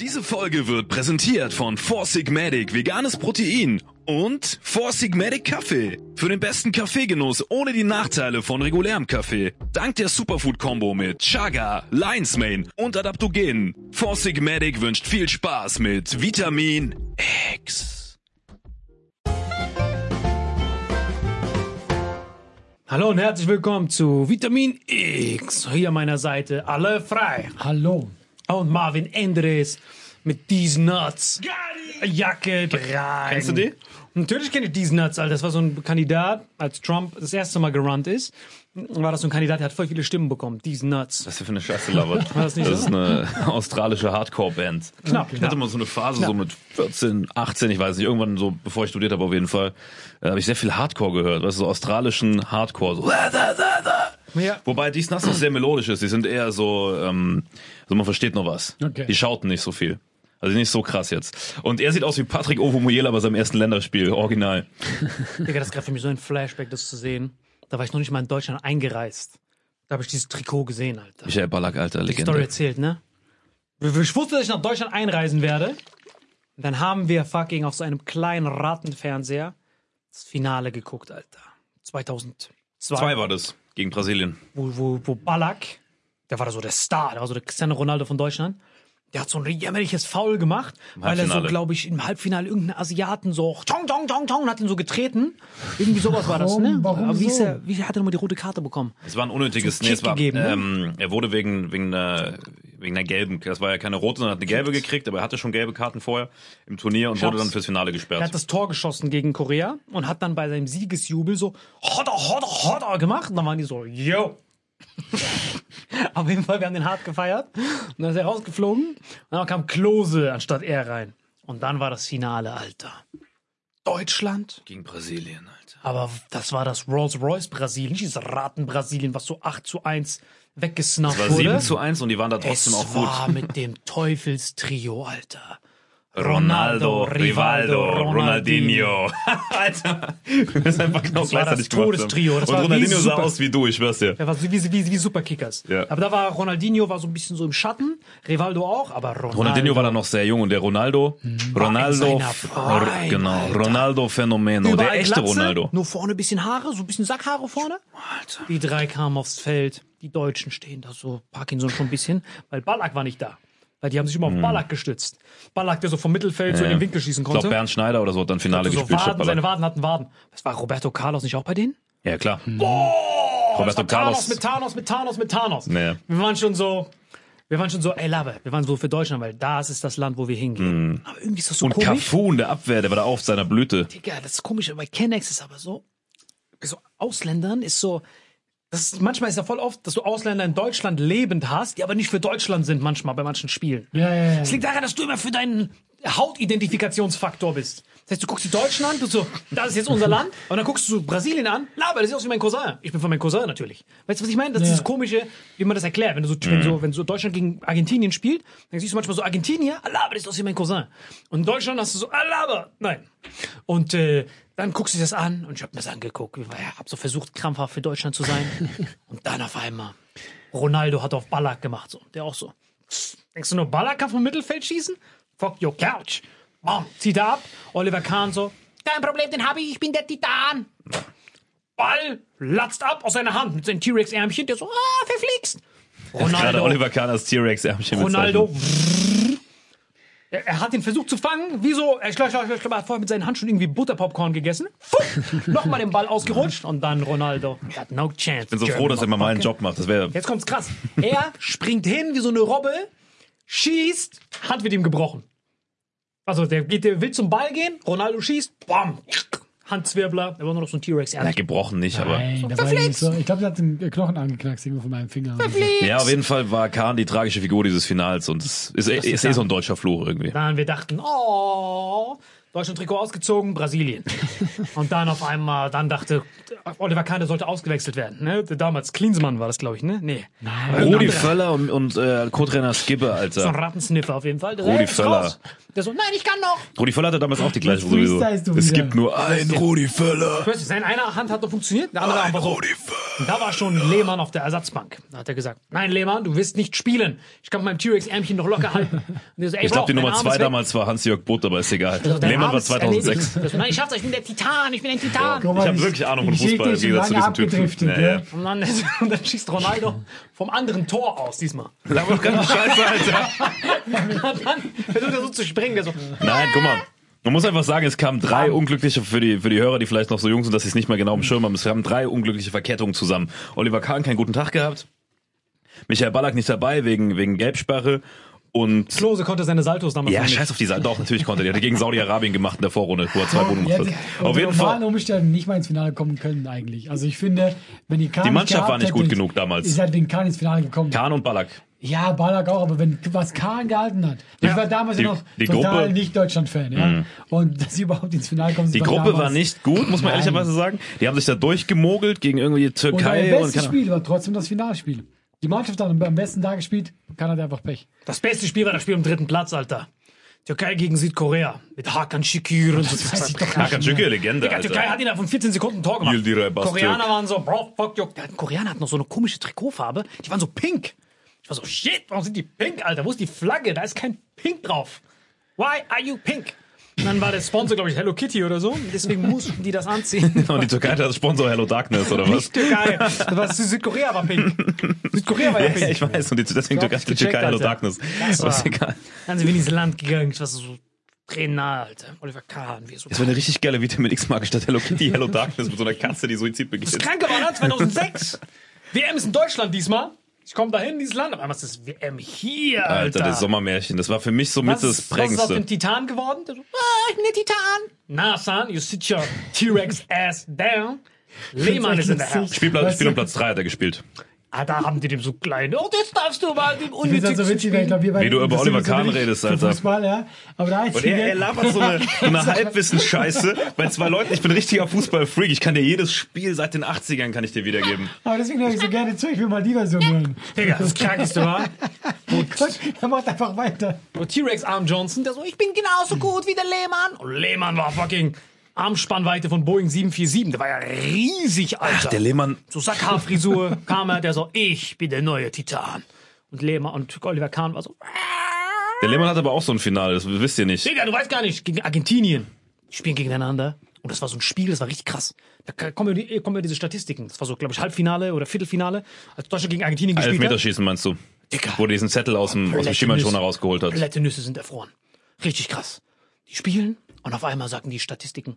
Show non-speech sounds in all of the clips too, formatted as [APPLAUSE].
Diese Folge wird präsentiert von Four Sigmatic Veganes Protein und Four Sigmatic Kaffee. Für den besten Kaffeegenuss ohne die Nachteile von regulärem Kaffee. Dank der Superfood-Kombo mit Chaga, Lion's Mane und Adaptogenen. Four Sigmatic wünscht viel Spaß mit Vitamin X. Hallo und herzlich willkommen zu Vitamin X. Hier an meiner Seite alle frei. Hallo. Und Marvin Endres mit These Nuts. Jacke, Kragen. Kennst du die? Natürlich kenne ich These Nuts, Alter. Das war so ein Kandidat, als Trump das erste Mal gerannt ist. War das so ein Kandidat, der hat voll viele Stimmen bekommen. These Nuts. Was ist für eine Scheiße labert? [LAUGHS] War das nicht das so? ist eine [LAUGHS] australische Hardcore-Band. Knapp, Ich knapp. hatte mal so eine Phase, so mit 14, 18, ich weiß nicht, irgendwann so, bevor ich studiert habe auf jeden Fall, äh, habe ich sehr viel Hardcore gehört, weißt du, so australischen Hardcore, so. Ja. Wobei dies Nass noch sehr melodisch ist, die sind eher so, ähm, so man versteht noch was. Okay. Die schauten nicht so viel. Also nicht so krass jetzt. Und er sieht aus wie Patrick Ovomoyela bei seinem ersten Länderspiel, original. [LAUGHS] Digga, das ist gerade für mich so ein Flashback, das zu sehen. Da war ich noch nicht mal in Deutschland eingereist. Da habe ich dieses Trikot gesehen, Alter. Michael Ballack, alter die Story Legende. erzählt, ne? Ich wusste, dass ich nach Deutschland einreisen werde. Und dann haben wir fucking auf so einem kleinen Rattenfernseher das Finale geguckt, Alter. 2002. Zwei war das, gegen Brasilien. Wo, wo, wo Ballack, der war da so der Star, der war so der Cristiano Ronaldo von Deutschland. Der hat so ein jämmerliches Foul gemacht, weil er so, glaube ich, im Halbfinale irgendeinen Asiaten so tong, tong, tong, tong und hat ihn so getreten. Irgendwie sowas war das, ne? Warum? Warum Aber wie, ist so? er, wie hat er nochmal die rote Karte bekommen? Es war ein unnötiges, So nee, es war, gegeben, ne? ähm, er wurde wegen, wegen einer, wegen einer gelben, das war ja keine rote, sondern hat eine gelbe gekriegt, aber er hatte schon gelbe Karten vorher im Turnier und Schatz. wurde dann fürs Finale Er gesperrt. hat das Tor geschossen gegen Korea und hat dann bei seinem Siegesjubel so hodder, hodder, hodder gemacht. Und dann waren die so, yo. [LAUGHS] Auf jeden Fall, wir haben den hart gefeiert. Und dann ist er rausgeflogen. Und dann kam Klose anstatt er rein. Und dann war das Finale, Alter. Deutschland. Gegen Brasilien, Alter. Aber das war das Rolls-Royce Brasilien, nicht dieses Raten Brasilien, was so 8 zu 1 weggesnappt war wurde. 7 zu 1 und die waren da es trotzdem auch gut. war mit dem Teufelstrio, Alter. Ronaldo, Rivaldo, Ronaldinho. [LAUGHS] Alter, wir müssen einfach genau Das war das gleichzeitig gemacht haben. Todestrio, das Und war wie Ronaldinho sah aus wie du, ich schwör's dir. Der war so wie, wie, wie Superkickers. Ja. Aber da war Ronaldinho war so ein bisschen so im Schatten, Rivaldo auch, aber Ronaldo, Ronaldinho war da noch sehr jung und der Ronaldo, Ronaldo, Prime, genau, Alter. Ronaldo Phänomeno, der echte Glatze, Ronaldo. Nur vorne ein bisschen Haare, so ein bisschen Sackhaare vorne. Alter. Die drei kamen aufs Feld. Die Deutschen stehen da so, Parkinson schon ein bisschen, weil Ballack war nicht da. Weil die haben sich immer auf Ballack gestützt. Ballack, der so vom Mittelfeld so in den Winkel schießen Ich glaube, konnte. Bernd Schneider oder so hat dann Finale so gespielt. Waden, seine. Waden hatten Waden. Was war Roberto Carlos nicht auch bei denen? Ja, klar. Oh, Roberto das war Thanos Carlos. mit Thanos, mit Thanos, mit Thanos. Nee. Wir waren schon so, wir waren schon so, ey Labe, wir waren so für Deutschland, weil das ist das Land, wo wir hingehen. Aber irgendwie ist das so Und komisch. Cafu in der Abwehr, der war da auf seiner Blüte. Digga, das ist komisch, bei Kennex ist aber so, bei so Ausländern ist so, das ist, manchmal ist ja voll oft, dass du Ausländer in Deutschland lebend hast, die aber nicht für Deutschland sind manchmal bei manchen Spielen. Ja, ja, ja. Das liegt daran, dass du immer für deinen Hautidentifikationsfaktor bist. Das heißt, du guckst die Deutschen an, du so, das ist jetzt unser [LAUGHS] Land, und dann guckst du so Brasilien an, laber, das sieht aus wie mein Cousin. Ich bin von meinem Cousin natürlich. Weißt du, was ich meine? Das ist Ja. dieses komische, wie man das erklärt. Wenn du so, wenn so, wenn so Deutschland gegen Argentinien spielt, dann siehst du manchmal so Argentinier, ah, laber, das sieht aus wie mein Cousin. Und in Deutschland hast du so, laber, nein. Und äh, dann guckst du dir das an und ich hab mir das angeguckt. Ich hab so versucht, krampfhaft für Deutschland zu sein. [LAUGHS] und dann auf einmal, Ronaldo hat auf Ballack gemacht, so. Der auch so. Denkst du nur, Ballack kann vom Mittelfeld schießen? Fuck your couch. Bam, zieht er ab. Oliver Kahn so, kein Problem, den hab ich, ich bin der Titan. Ball latzt ab aus seiner Hand mit seinem T-Rex-Ärmchen, der so, ah, verfliegst. Gerade Ronaldo, Oliver Kahn als T-Rex-Ärmchen Ronaldo. [LAUGHS] Er, er hat den versucht zu fangen, wieso? Er, ich glaube, glaub, er hat vorher mit seinen Handschuhen irgendwie Butterpopcorn gegessen. [LAUGHS] Nochmal den Ball ausgerutscht und dann Ronaldo. Got no chance. Ich bin so froh, dass er mal meinen Job macht. Das wäre Jetzt kommt's krass. Er springt hin wie so eine Robbe, schießt, Hand wird ihm gebrochen. Also der, geht, der will zum Ball gehen, Ronaldo schießt, bam, Handzwirbler, er war nur noch so ein T-Rex. ja, gebrochen nicht, aber. Nein, da war irgendwie so, ich glaube, der hat den Knochen angeknackst irgendwo von meinem Finger. Ja, auf jeden Fall war Kahn die tragische Figur dieses Finals und es ist, ist, ist eh so ein deutscher Fluch irgendwie. Dann wir dachten, oh, Deutschland-Trikot ausgezogen, Brasilien. [LAUGHS] Und dann auf einmal, dann dachte Oliver Kahn, der sollte ausgewechselt werden. Ne? Damals, Klinsmann war das, glaube ich, ne? Nee. Rudi Völler und, und äh, Co-Trainer Skibbe, So ein Alter. Rattensniffer auf jeden Fall. Der, Rudi Völler. Der so, nein, ich kann noch. Rudi Völler hatte damals auch die gleiche sowieso. du Es gibt nur einen Rudi Völler. Ich weiß nicht, seine eine Hand hat noch funktioniert, der andere Arm war so. Rudi Völler. Und da war schon Lehmann auf der Ersatzbank. Da hat er gesagt, nein, Lehmann, du wirst nicht spielen. Ich kann mit meinem T-Rex-Ärmchen noch locker halten. So, Ich glaube, die Nummer zwei damals war Hans-Jörg Butt, aber ist egal. Also, Arm war ist 2006. erledigt. Der so, nein, ich schaff's, ich bin der Titan, ich bin ein Titan. Mal, Ich hab die- wirklich Ahnung von Fußball, im Gegensatz zu diesem Typen. abgedriftet, Ja, ja. Und dann, und dann schießt Ronaldo vom anderen Tor aus diesmal. Laber doch keine Scheiße, Alter. [LAUGHS] Und dann versucht er so zu springen. Der so, Nein, guck mal. Man muss einfach sagen, es kamen drei unglückliche, für die, für die Hörer, die vielleicht noch so jung sind, dass sie es nicht mehr genau im Schirm haben, es kamen drei unglückliche Verkettungen zusammen. Oliver Kahn keinen guten Tag gehabt, Michael Ballack nicht dabei, wegen, wegen Gelbsperre und... Klose konnte seine Saltos damals Ja, scheiß auf die Seite. Doch, natürlich konnte der. Der gegen Saudi-Arabien gemacht in der Vorrunde, wo er zwei Ja, gemacht die, hat. Auf jeden Fall. Umständen nicht mal ins Finale kommen können eigentlich. Also ich finde, wenn die Kahn Die Mannschaft war nicht hätte, gut genug damals. Ist halt den Kahn ins Finale gekommen. Kahn und Ballack. Ja, Ballack auch, aber wenn was Kahn gehalten hat. Ich Ja. war damals Die- ja noch die total Gruppe- nicht Deutschland-Fan, ja. Und dass sie überhaupt ins Finale kommen, Die Gruppe war damals- nicht gut, muss man Nein. ehrlicherweise sagen. Die haben sich da durchgemogelt gegen irgendwie euer Türkei und, keine Spiel war trotzdem das Finalspiel. Die Mannschaft hat am besten da gespielt, Kahn hat einfach Pech. Das beste Spiel war das Spiel am dritten Platz, Alter. Türkei gegen Südkorea. Mit Hakan Şükür und so. weiß ich doch Hakan Şükür, Legende, Digga, Türkei hat innerhalb von 14 Sekunden Tor gemacht. Yildiray Bastürk. Koreaner waren so, bro, fuck you. Der Koreaner hat noch so eine komische Trikotfarbe. Die waren so pink. Ich war so, shit, warum sind die pink, Alter? Wo ist die Flagge? Da ist kein Pink drauf. Why are you pink? Und dann war der Sponsor, glaube ich, Hello Kitty oder so. Deswegen mussten die das anziehen. [LAUGHS] Und die Türkei hat als Sponsor Hello Darkness, oder was? Nicht Türkei. Das war Südkorea war pink. Südkorea war ja Ja, pink. ich weiß, und die, deswegen Türkei, die Türkei Hello. Darkness. Das ist war- egal. Dann sind wir in dieses Land gegangen. Ich war so Trainer, Alter. Oliver Kahn, wie so. Das wäre eine richtig geile Vitamin X-Marke statt Hello Kitty, Hello Darkness mit so einer Katze, die Suizid begeht. Kranke war das [LAUGHS] 2006. WM ist in Deutschland diesmal. Ich komme dahin in dieses Land. Aber was ist WM hier, Alter? Alter, das Sommermärchen. Das war für mich so mit das ist- was ist aus Prägendste. dem Titan geworden? Der so, ah, ich bin der Titan. Na, son, you sit your T-Rex ass down. [LAUGHS] Lehmann ist in der House. Spielplatz, Spiel um Platz 3 hat er gespielt. Ah, da haben die dem so klein. Oh, das darfst du mal dem finde das so unnötigsten witzig, wir beide Wie du über Oliver Kahn redest, Alter. Fußball, ja. Aber der Und einzige. er, er labert so eine, [LAUGHS] so eine Halbwissensscheiße bei zwei Leuten. Ich bin richtiger Fußballfreak. Ich kann dir jedes Spiel seit den 80ern kann ich dir wiedergeben. aber deswegen höre ich so gerne zu. Ich will mal die Version hören. Digga, das Krankeste war. Und er macht einfach weiter. Und T-Rex Arm Johnson, der so, ich bin genauso gut wie der Lehmann. Und Lehmann war fucking Armspannweite von Boeing 747. Der war ja riesig, Alter. Der Lehmann, so Sackhaarfrisur kam er, der so, ich bin der neue Titan. Und Lehmann und Oliver Kahn war so, der Lehmann hat aber auch so ein Finale, das wisst ihr nicht. Digga, du weißt gar nicht, gegen Argentinien. Die spielen gegeneinander. Und das war so ein Spiel, das war richtig krass. Da kommen ja, kommen ja diese Statistiken. Das war so, glaube ich, Halbfinale oder Viertelfinale, als Deutschland gegen Argentinien gespielt hat. Elfmeterschießen meinst du? Dicker. Wo diesen Zettel aus dem, aus dem Nüsse. rausgeholt hat. Komplette Nüsse sind erfroren. Richtig krass. Die spielen und auf einmal sagen die Statistiken.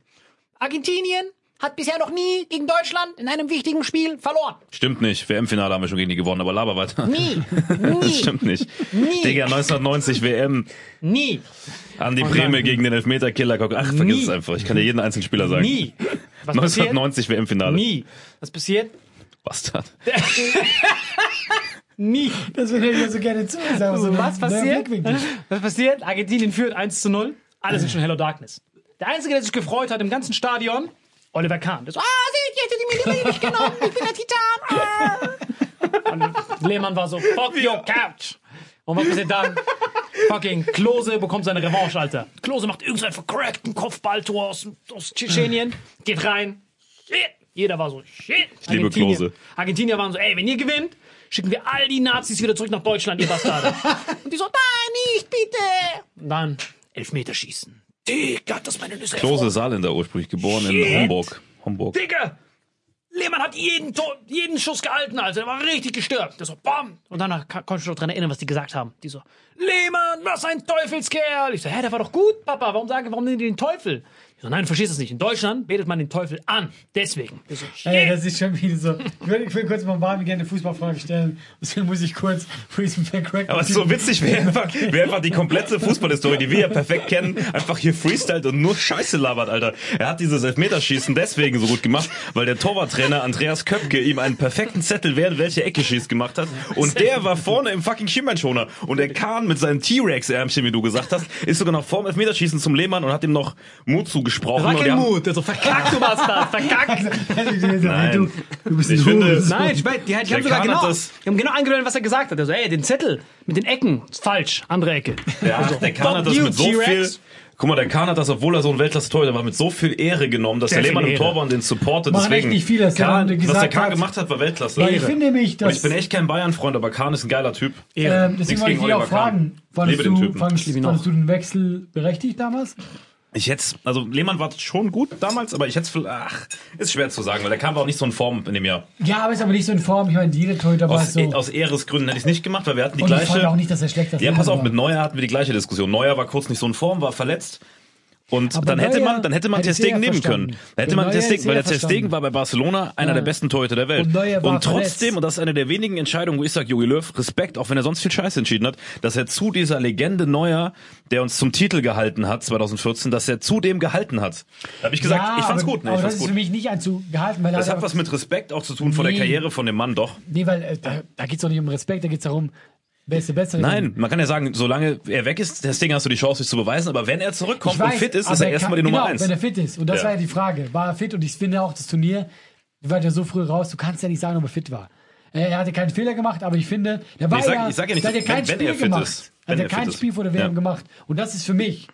Argentinien hat bisher noch nie gegen Deutschland in einem wichtigen Spiel verloren. Stimmt nicht. WM-Finale haben wir schon gegen die gewonnen, aber laber weiter. Nie. [LAUGHS] Das Nie. stimmt nicht. Nie. Digga, 1990 WM, Nie. Andi Oh Breme nein. gegen den Elfmeter-Killer. Ach, vergiss Nie. es einfach. Ich kann dir jeden einzelnen Spieler sagen. Nie. Was passiert? 1990 WM-Finale. Nie. Was passiert? Bastard. [LAUGHS] Nie. Das höre ich mir so gerne zu. Das einfach so Was der passiert? Was passiert? Argentinien führt 1 zu 0. Alle sind schon Hello Darkness. Der Einzige, der sich gefreut hat im ganzen Stadion, Oliver Kahn. Der so, ah, seht, jetzt die Medaille nicht genommen. Ich bin der Titan. Ah. Und Lehmann war so, fuck your couch. Und was passiert dann? Fucking Klose bekommt seine Revanche, Alter. Klose macht irgendeinen vercrackten Kopfballtor aus, aus Tschetschenien, geht rein. Shit. Jeder war so, shit. liebe Argentinier- Klose. Argentinier waren so, ey, wenn ihr gewinnt, schicken wir all die Nazis wieder zurück nach Deutschland, ihr Bastarde. [LAUGHS] Und die so, nein, nicht, bitte. Und dann Elfmeterschießen. Digga, das meine Nüsse. Klose Saarländer ursprünglich, geboren in Shit. Homburg. Homburg. Digga! Lehmann hat jeden, Tor, jeden Schuss gehalten, Alter. Der war richtig gestört. Der so, bam. Und danach konnte ich mich noch dran erinnern, was die gesagt haben. Die so, Lehmann, was ein Teufelskerl. Ich so, hä, der war doch gut, Papa. Warum sagen, warum nennen die den Teufel? So, nein, du verstehst das nicht. In Deutschland betet man den Teufel an. Deswegen. So. Ey, das ist schon wieder so. Ich will, ich will kurz mal Barbie gerne eine Fußballfrage stellen. Deswegen muss ich kurz Freeze McCrack. Aber es ist so witzig, wer einfach, wer einfach die komplette Fußballhistorie, die wir ja perfekt kennen, einfach hier freestylt und nur Scheiße labert, Alter. Er hat dieses Elfmeterschießen deswegen so gut gemacht, weil der Torwarttrainer Andreas Köpke ihm einen perfekten Zettel, wer in welche Ecke schießt, gemacht hat. Und der war vorne im fucking Schienbeinschoner. Und der Kahn mit seinem T-Rex-Ärmchen, wie du gesagt hast, ist sogar noch vorm Elfmeterschießen zum Lehmann und hat ihm noch Mut zugesprochen. Das war und die kein haben- Mut. Der so, verkackt, du Bastard. Verkackt. Du, [LAUGHS] du bist ein Ich finde- Hund. Nein, ich mein, die, die, Der haben sogar genau, das- die haben genau angedeutet, was er gesagt hat. Er so, ey, den Zettel mit den Ecken ist falsch. Andere Ecke. Ja, Also, der Kahn hat das you, mit so viel. Guck mal, der Kahn hat das, obwohl er so ein Weltklasse-Torhüter war, mit so viel Ehre genommen, dass Sehr der Lehmann viel im Ehre. Tor war und den supportet. Machen Deswegen, echt nicht viele, dass der Kahn, andere was der Kahn hat. gemacht hat, war Weltklasse. Weil ich finde Und dass. ich bin echt kein Bayern-Freund, aber Kahn ist ein geiler Typ. Ehre. Ähm, deswegen Nichts wollte ich gegen dich auch fragen, fandest, Liebe den du, Typen. fandest, fandest du den Wechsel berechtigt damals? Ich hätte, also Lehmann war schon gut damals, aber ich hätte es, ach, ist schwer zu sagen, weil der war auch nicht so in Form in dem Jahr. Ja, aber ist aber nicht so in Form. Ich meine, jeder Torhüter war Aus, so. aus Ehresgründen hätte ich es nicht gemacht, weil wir hatten die und ich gleiche. auch nicht, dass er schlecht ist. Ja, pass auf, mit Neuer hatten wir die gleiche Diskussion. Neuer war kurz nicht so in Form, war verletzt. Und Aber dann hätte man, dann hätte man hätte Ter ich Stegen eher nehmen verstanden. können. Da hätte Der man Ter Neuer Stegen, ist weil der Ter Stegen verstanden. war bei Barcelona einer Ja. der besten Torhüter der Welt. Und und trotzdem, verletzt. und das ist eine der wenigen Entscheidungen, wo ich sage, Jogi Löw, Respekt, auch wenn er sonst viel Scheiße entschieden hat, dass er zu dieser Legende Neuer, der uns zum Titel gehalten hat, 2014, dass er zu dem gehalten hat. Da habe ich gesagt, ja, ich fand's aber, gut. Nee, aber ich das fand's ist für gut. mich nicht anzugehalten, weil Das hat was mit Respekt auch zu tun vor der Nee. Karriere von dem Mann, doch. Nee, weil äh, da, da geht es doch nicht um Respekt, da geht es darum, der Bessere. Nein, man kann ja sagen, solange er weg ist, Deswegen hast du die Chance, sich zu beweisen. Aber wenn er zurückkommt Ich und weiß, fit ist, ist er erstmal die Nummer genau, eins. wenn er fit ist. Und das Ja. war ja die Frage. War er fit? Und ich finde auch, das Turnier, wir waren ja so früh raus, du kannst ja nicht sagen, ob er fit war. Er hatte keinen Fehler gemacht, aber ich finde, der war ich sag- ja, ich sag ja nicht, hat ja kein wenn- wenn Spiel er fit gemacht. ist. Er Wenn hat ja er kein. Spiel vor der WM Ja. Hm. gemacht. Und das ist für mich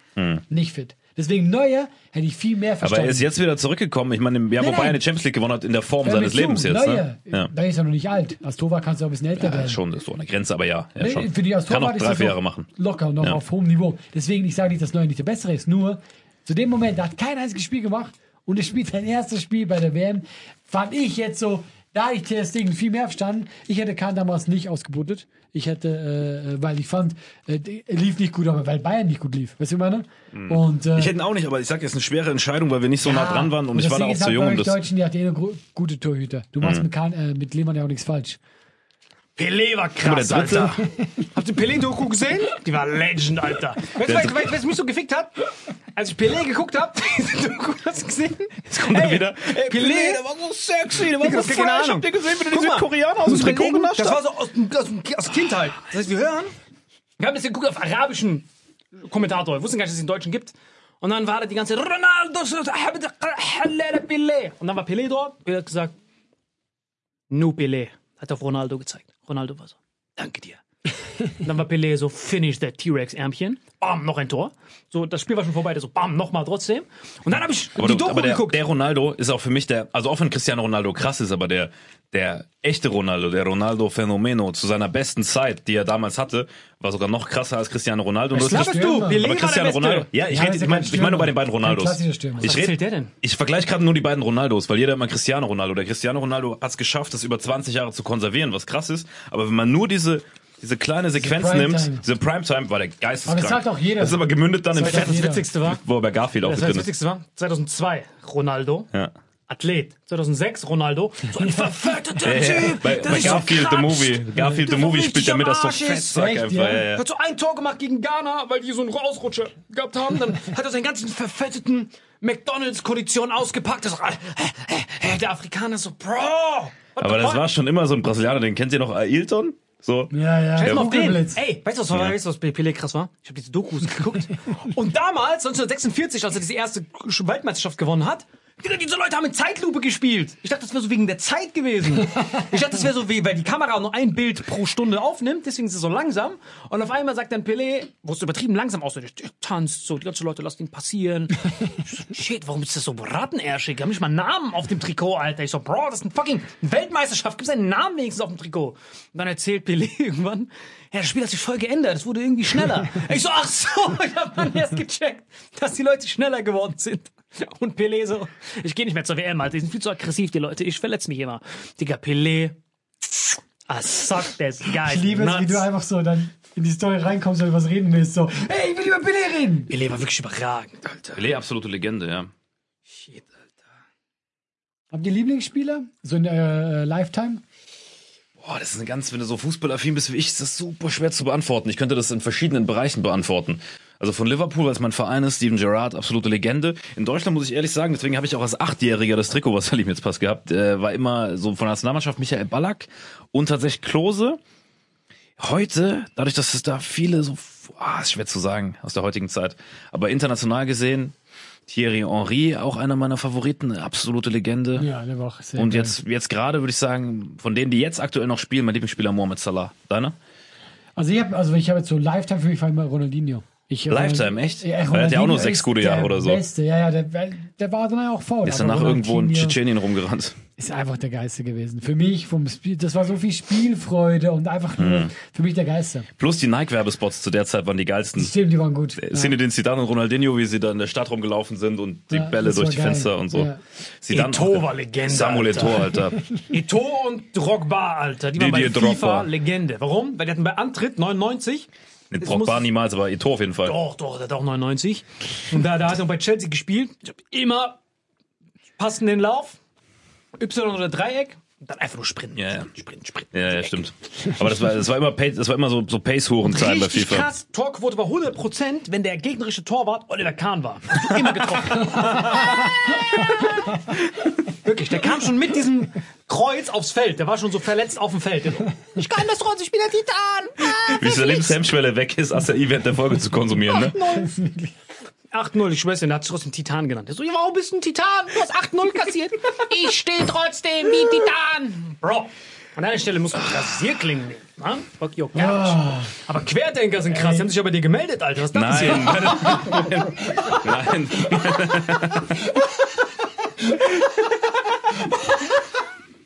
nicht fit. Deswegen Neuer hätte ich viel mehr Aber verstanden. er ist jetzt wieder zurückgekommen. Ich meine, im Jahr, Nein, wo Bayern nein. die Champions League gewonnen hat, in der Form seines Lebens jetzt. Neuer, Ne? Ja. da ist er noch nicht alt. Als Torwart kannst du auch ein bisschen älter Ja, werden. schon, ist so der Grenze, aber ja. ja Nee, schon. Für die als Kann Torwart auch ist drei, vier Jahre machen. Locker, noch Ja. auf hohem Niveau. Deswegen, ich sage nicht, dass Neuer nicht der Bessere ist. Nur, zu dem Moment, da hat kein einziges Spiel gemacht und er spielt sein erstes Spiel bei der WM, fand ich jetzt so, da hatte ich Ter Stegen viel mehr verstanden. Ich hätte Kahn damals nicht ausgebootet. Ich hätte, äh, weil ich fand, äh, lief nicht gut, aber weil Bayern nicht gut lief. Weißt du, was ich meine? Und, äh, Mhm. Ich hätte ihn auch nicht, aber ich sag, es ist eine schwere Entscheidung, weil wir nicht so nah dran waren und, ich das war da Ding auch zu jung. das, Deutschen, die hat eh gute Torhüter. Du machst mit, Kahn, äh, mit Lehmann ja auch nichts falsch. Pelé war krass, Alter. [LAUGHS] Habt ihr Pelé-Doku gesehen? Die war Legend, Alter. Weißt du, weißt, was mich so gefickt hat? als ich Pelé geguckt habe, [LAUGHS] hast du gesehen? Jetzt kommt er wieder. Ey, Pelé, der war so sexy, der war so fresh. Ahnung. Habt ihr gesehen, wie der Guck diese mal, Koreaner aus dem Trikot genascht Das war hat? so aus, aus, aus Kindheit. Das heißt, wir hören, wir haben das geguckt auf arabischen Kommentator, wir wussten gar nicht, dass es einen Deutschen gibt. Und dann war da die ganze Ronaldo, Pelé. Und dann war Pelé dort, Pelé hat gesagt, nu Pelé. Hat auf Ronaldo gezeigt. Ronaldo war so, danke dir. Dann war Pelé so, finish that T-Rex-Ärmchen. Bam, noch ein Tor. So, das Spiel war schon vorbei, der so, bam, nochmal trotzdem. Und dann habe ich Aber, die du, Doku aber der, geguckt. der Ronaldo ist auch für mich der, also auch wenn Cristiano Ronaldo krass ist, aber der, der echte Ronaldo, der Ronaldo Fenomeno zu seiner besten Zeit, die er damals hatte, war sogar noch krasser als Cristiano Ronaldo. Was laberst du? Pelé aber Cristiano. Ronaldo. Ja, ich Ja, rede, ist ich meine, ich meine nur bei den beiden Ronaldos. Ich Was red- erzählt der denn? Ich vergleiche gerade nur die beiden Ronaldos, weil jeder immer Cristiano Ronaldo. Der Cristiano Ronaldo hat es geschafft, das über 20 Jahre zu konservieren, was krass ist. Aber wenn man nur diese diese kleine Sequenz Primetime. nimmt, diese Primetime, war der geisteskrank. Aber das sagt auch jeder. Das ist aber gemündet dann in Das auch Fett, Das. Witzigste war, wo er bei Garfield auch das, war das ist. Witzigste war, 2002, Ronaldo, Ja. Athlet. 2006, Ronaldo, so ein [LAUGHS] verfetteter Ja, ja. Typ. Bei, der bei sich so Garfield the. Movie. Garfield the Movie spielt er mit, das so Echt, einfach. ja? Ja, ja. hat so ein Tor gemacht gegen Ghana, weil die so einen Ausrutscher gehabt haben. Dann [LAUGHS] hat er seinen ganzen verfetteten McDonalds-Kondition ausgepackt. Das, äh, äh, der Afrikaner so, Bro. Aber das war schon immer so ein Brasilianer, den kennt ihr noch, Ailton? So. Ja, ja. Scheiß mal auf den. Ey, weißt du, was, weißt du, was bei Pelé krass war? Ich habe diese Dokus geguckt. [LAUGHS] Und damals, 1946, als er diese erste Weltmeisterschaft gewonnen hat, diese Leute haben in Zeitlupe gespielt. Ich dachte, das wäre so wegen der Zeit gewesen. [LAUGHS] Ich dachte, das wäre so wie, weil die Kamera nur ein Bild pro Stunde aufnimmt, deswegen ist es so langsam. Und auf einmal sagt dann Pelé, wo es übertrieben langsam aussieht, der tanzt so, die ganzen Leute lassen ihn passieren. Shit, warum ist das so rattenärschig? Die haben nicht mal einen Namen auf dem Trikot, Alter. Ich so, Bro, das ist ein fucking Weltmeisterschaft. Gib seinen Namen wenigstens auf dem Trikot. Und dann erzählt Pelé [LAUGHS] irgendwann, ja, das Spiel hat sich voll geändert. Es wurde irgendwie schneller. [LAUGHS] Ich so, ach so, ich hab dann erst gecheckt, dass die Leute schneller geworden sind. [LAUGHS] Und Pelé so, ich gehe nicht mehr zur WM, Alter. Die sind viel zu aggressiv, die Leute. Ich verletze mich immer. Digga, Pelé, I suck this guy. Ich liebe es, wie du einfach so dann in die Story reinkommst und über was reden willst. So, hey, ich will über Pelé reden. Pelé war wirklich überragend, Alter. Pelé, absolute Legende, ja. Shit, Alter. Habt ihr Lieblingsspieler? So in äh, Lifetime? Boah, das ist eine ganz, wenn du so fußballaffin bist wie ich, ist das super schwer zu beantworten. Ich könnte das in verschiedenen Bereichen beantworten. Also von Liverpool, weil es mein Verein ist, Steven Gerrard, absolute Legende. In Deutschland muss ich ehrlich sagen, deswegen habe ich auch als Achtjähriger das Trikot, was Salim jetzt passt gehabt, äh, war immer so von der Nationalmannschaft Michael Ballack und tatsächlich Klose. Heute, dadurch, dass es da viele so, ah, ist schwer zu sagen aus der heutigen Zeit, aber international gesehen, Thierry Henry, auch einer meiner Favoriten, absolute Legende. Ja, der war auch sehr Und geil. jetzt, jetzt gerade würde ich sagen, von denen, die jetzt aktuell noch spielen, mein Lieblingsspieler Mohamed Salah. Deiner? Also ich habe also ich habe jetzt so Lifetime für mich war immer Ronaldinho. Ich, Lifetime, echt? Ja, er hat ja auch nur sechs gute Jahre der oder so. Beste. Ja, ja, der, der war dann auch faul. Der ist aber danach irgendwo in Tschetschenien rumgerannt. Ist einfach der Geiste gewesen. Für mich vom Spiel, das war so viel Spielfreude und einfach nur Mhm. für mich der Geiste. Plus die Nike-Werbespots zu der Zeit waren die geilsten. Stimmt, die waren gut. Ja. Zinedine Zidane und Ronaldinho, wie sie da in der Stadt rumgelaufen sind und die Ja, Bälle durch die geil. Fenster und so. Ja. Zidane Eto'o war Legende, Samuel Alter. Eto'o, Alter. [LAUGHS] Eto'o und Drogba, Alter. Die waren bei Didier FIFA Drogba. Legende. Warum? Weil die hatten bei Antritt 99. Mit muss- niemals, aber Eto'o auf jeden Fall. Doch, doch, der hat auch 99. Und da, da hat er bei Chelsea gespielt. Ich hab immer passenden Lauf, Y oder Dreieck und dann einfach nur sprinten. Ja, ja. Sprinten, sprinten. Ja, ja, stimmt. Aber das war, das war immer, Pace- das war immer so, so Pace-Huren-Zahlen bei Richtig FIFA. krass. Torquote war 100%, wenn der gegnerische Torwart Oliver Kahn war. Hast du immer getroffen. [LAUGHS] Wirklich, der kam schon mit diesem Kreuz aufs Feld. Der war schon so verletzt auf dem Feld. Ich kann das trotzdem, ich bin der Titan. Wie Salims Hemmschwelle weg ist, Acai während der Folge zu konsumieren, ne? 8-0, ich schwör's dir, der hat sich trotzdem Titan genannt. Der so, ja, warum bist du ein Titan? Du hast 8-0 kassiert. Ich stehe trotzdem wie Titan. Bro. An einer Stelle muss man Rasierklingen nehmen. Ne? Fuck your couch. Aber Querdenker sind krass. Die haben sich aber dir gemeldet, Alter. Was ist das hier? Nein, [LAUGHS] nein. [LAUGHS] [LAUGHS]